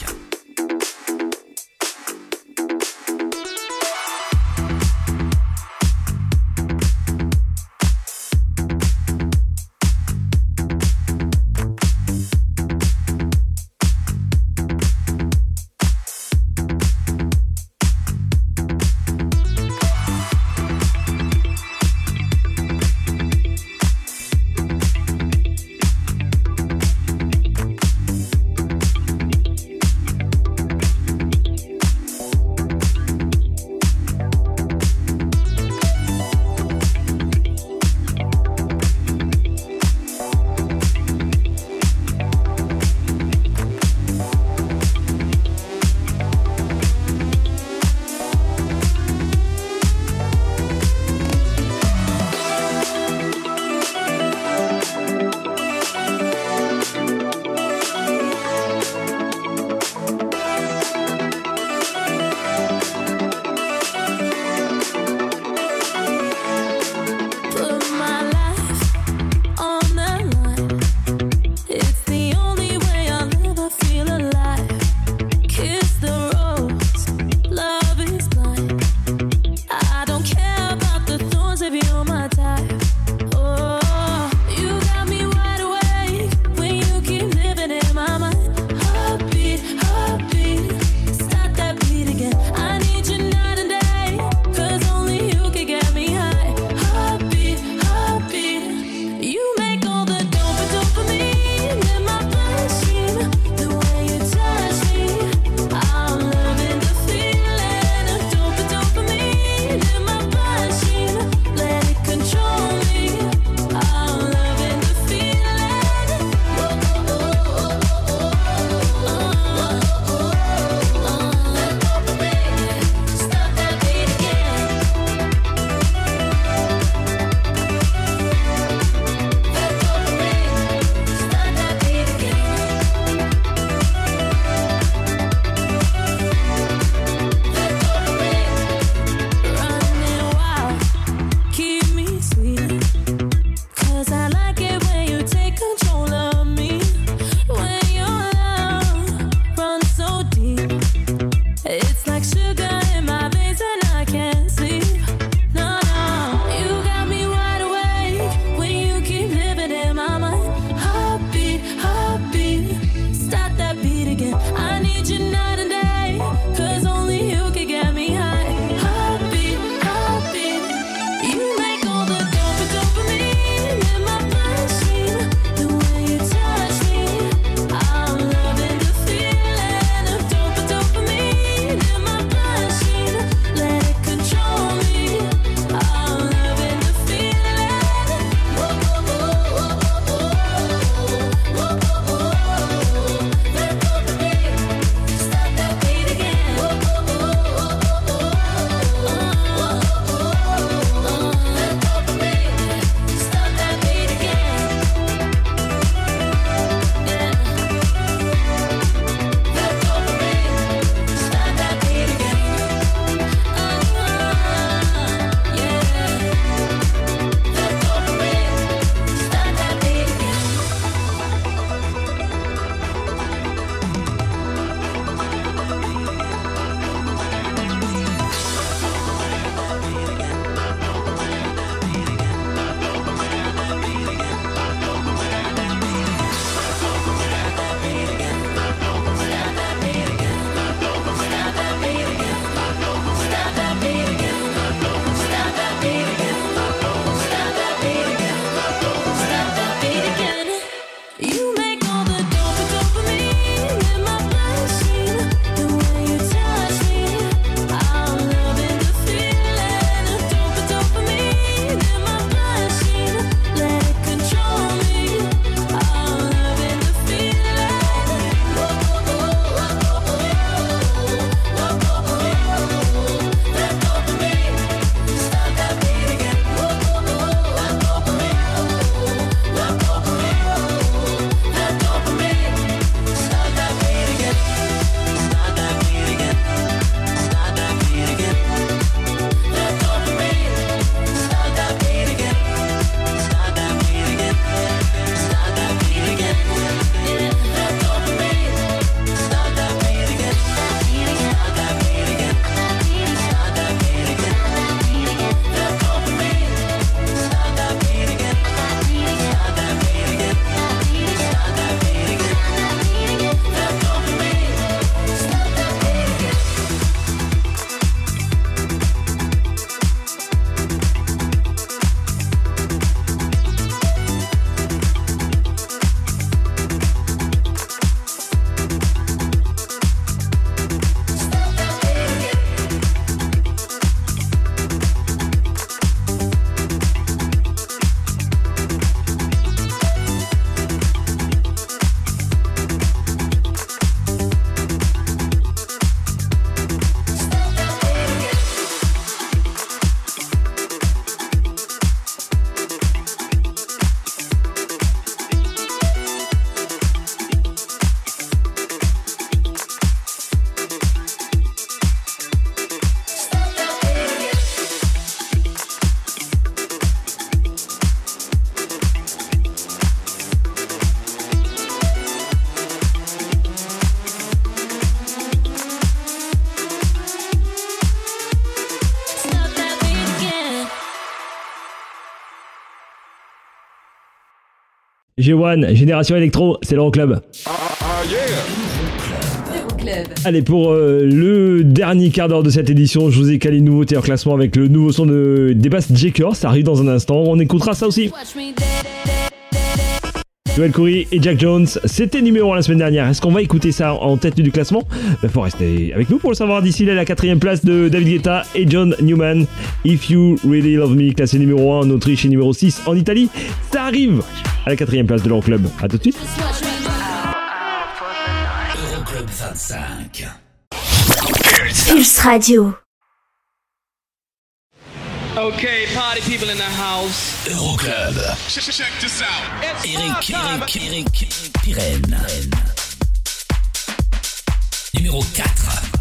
G1, Génération Electro, c'est l'Euroclub. Ah, ah, yeah. Allez, pour euh, le dernier quart d'heure de cette édition, je vous ai calé une nouveauté en classement avec le nouveau son de Debass Jaker. Ça arrive dans un instant. On écoutera ça aussi. Joel Curry et Jack Jones, c'était numéro 1 la semaine dernière. Est-ce qu'on va écouter ça en tête du classement? Il faut rester avec nous pour le savoir. D'ici là, la quatrième place de David Guetta et John Newman. If You Really Love Me, classé numéro 1 en Autriche et numéro 6 en Italie. Ça arrive à la quatrième place de l'Euroclub. À tout de suite. Euroclub 25. Pulse Radio. Okay, party people in the house. Euroclub. Check this out. Eric, Eric, Eric, Eric Pirenne. Numéro 4.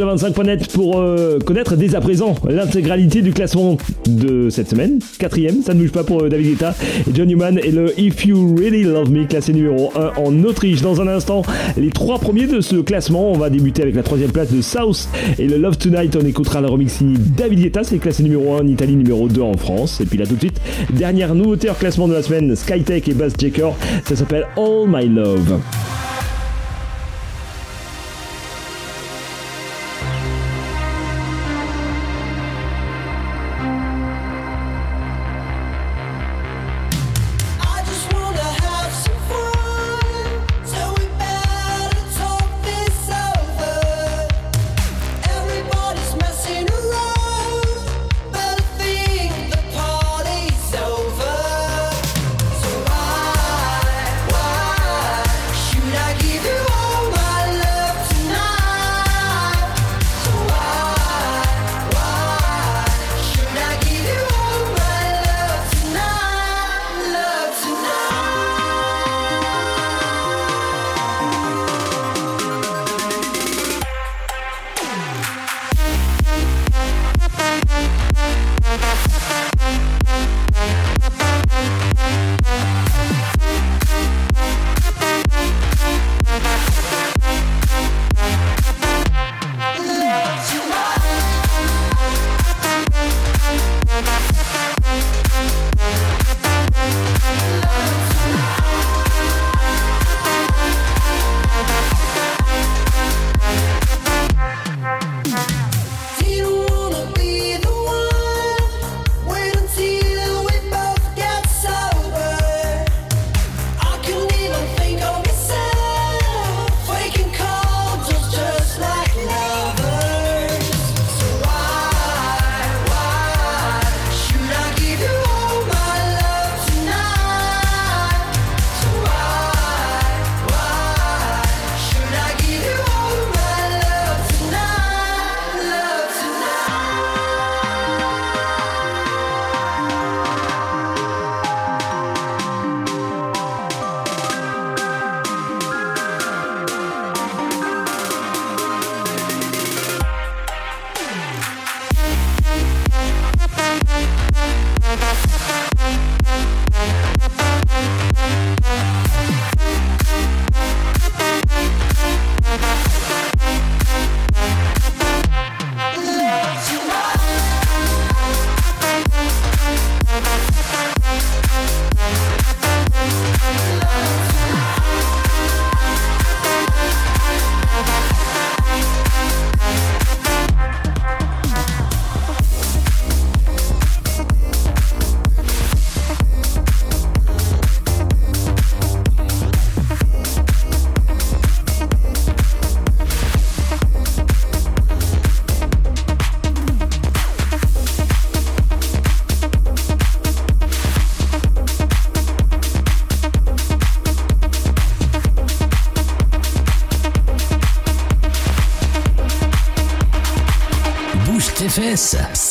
Euroclub25.net pour euh, connaître dès à présent l'intégralité du classement de cette semaine. Quatrième, ça ne bouge pas pour euh, David Guetta et John Newman et le If You Really Love Me, classé numéro 1 en Autriche. Dans un instant, les trois premiers de ce classement. On va débuter avec la troisième place de South et le Love Tonight. On écoutera le remix David Guetta, c'est classé numéro 1 en Italie, numéro 2 en France. Et puis là tout de suite, dernière nouveauté en classement de la semaine, Skytech et Bass Jacker. Ça s'appelle All My Love.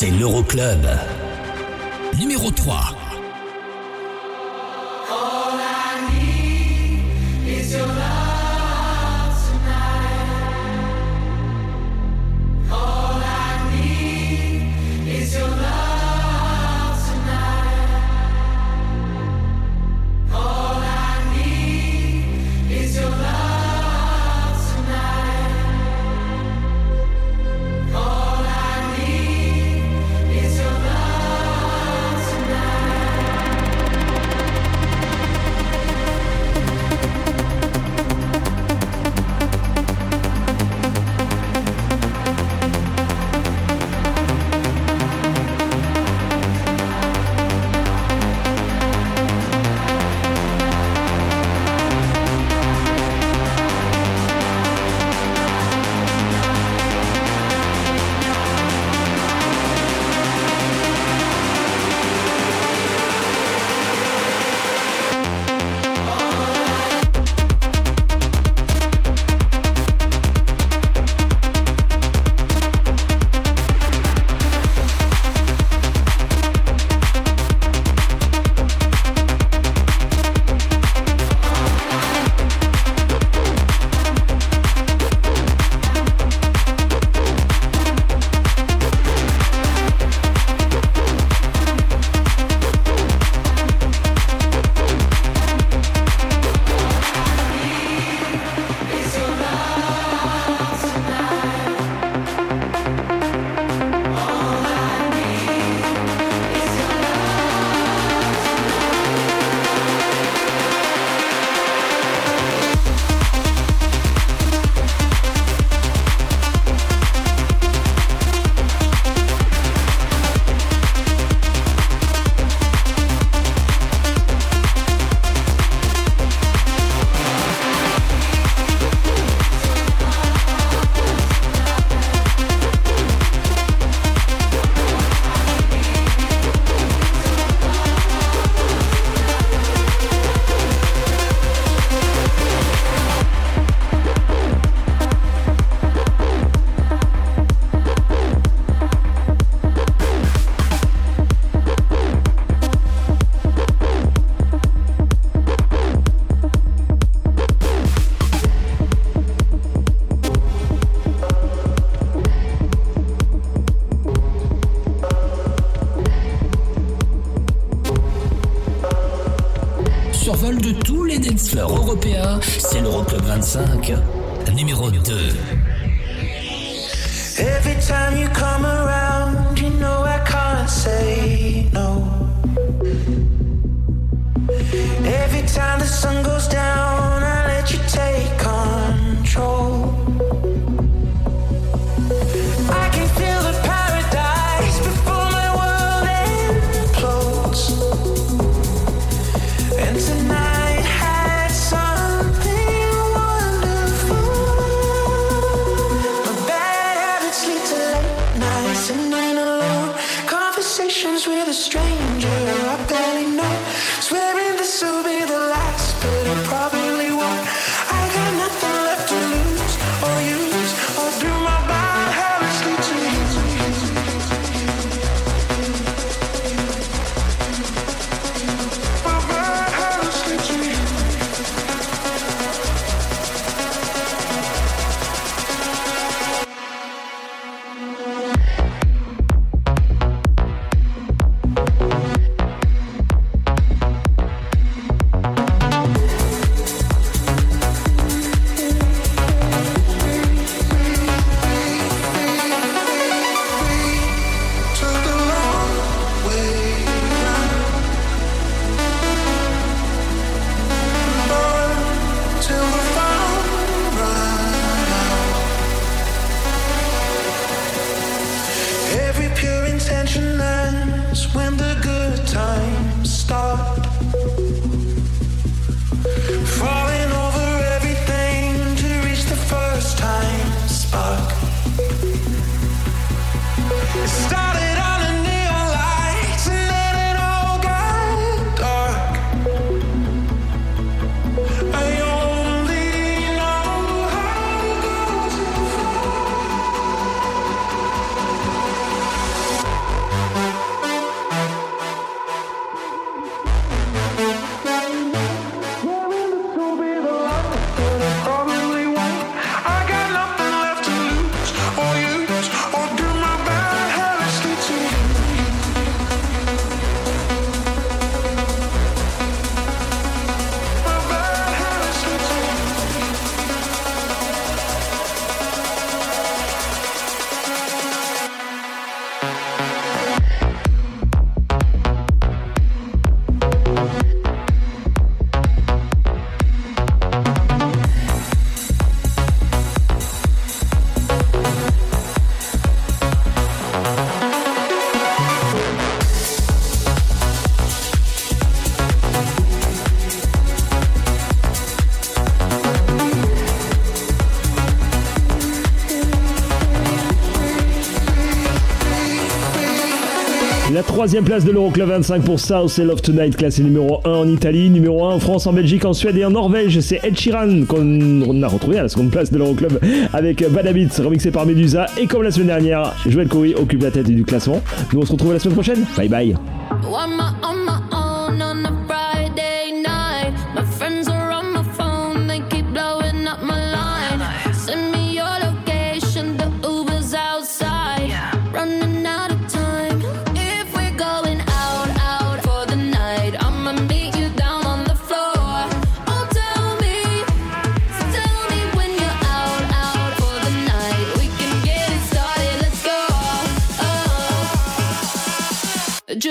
C'est l'Euroclub. européen, c'est l'Euroclub 25, numéro 2. Troisième place de l'Euroclub 25 pour South et Love Tonight, classé numéro 1 en Italie, numéro 1 en France, en Belgique, en Suède et en Norvège. C'est Ed Sheeran qu'on a retrouvé à la seconde place de l'Euroclub avec Bad Habits, remixé par Medusa. Et comme la semaine dernière, Joël Coury occupe la tête du classement. Nous on se retrouve la semaine prochaine. Bye bye.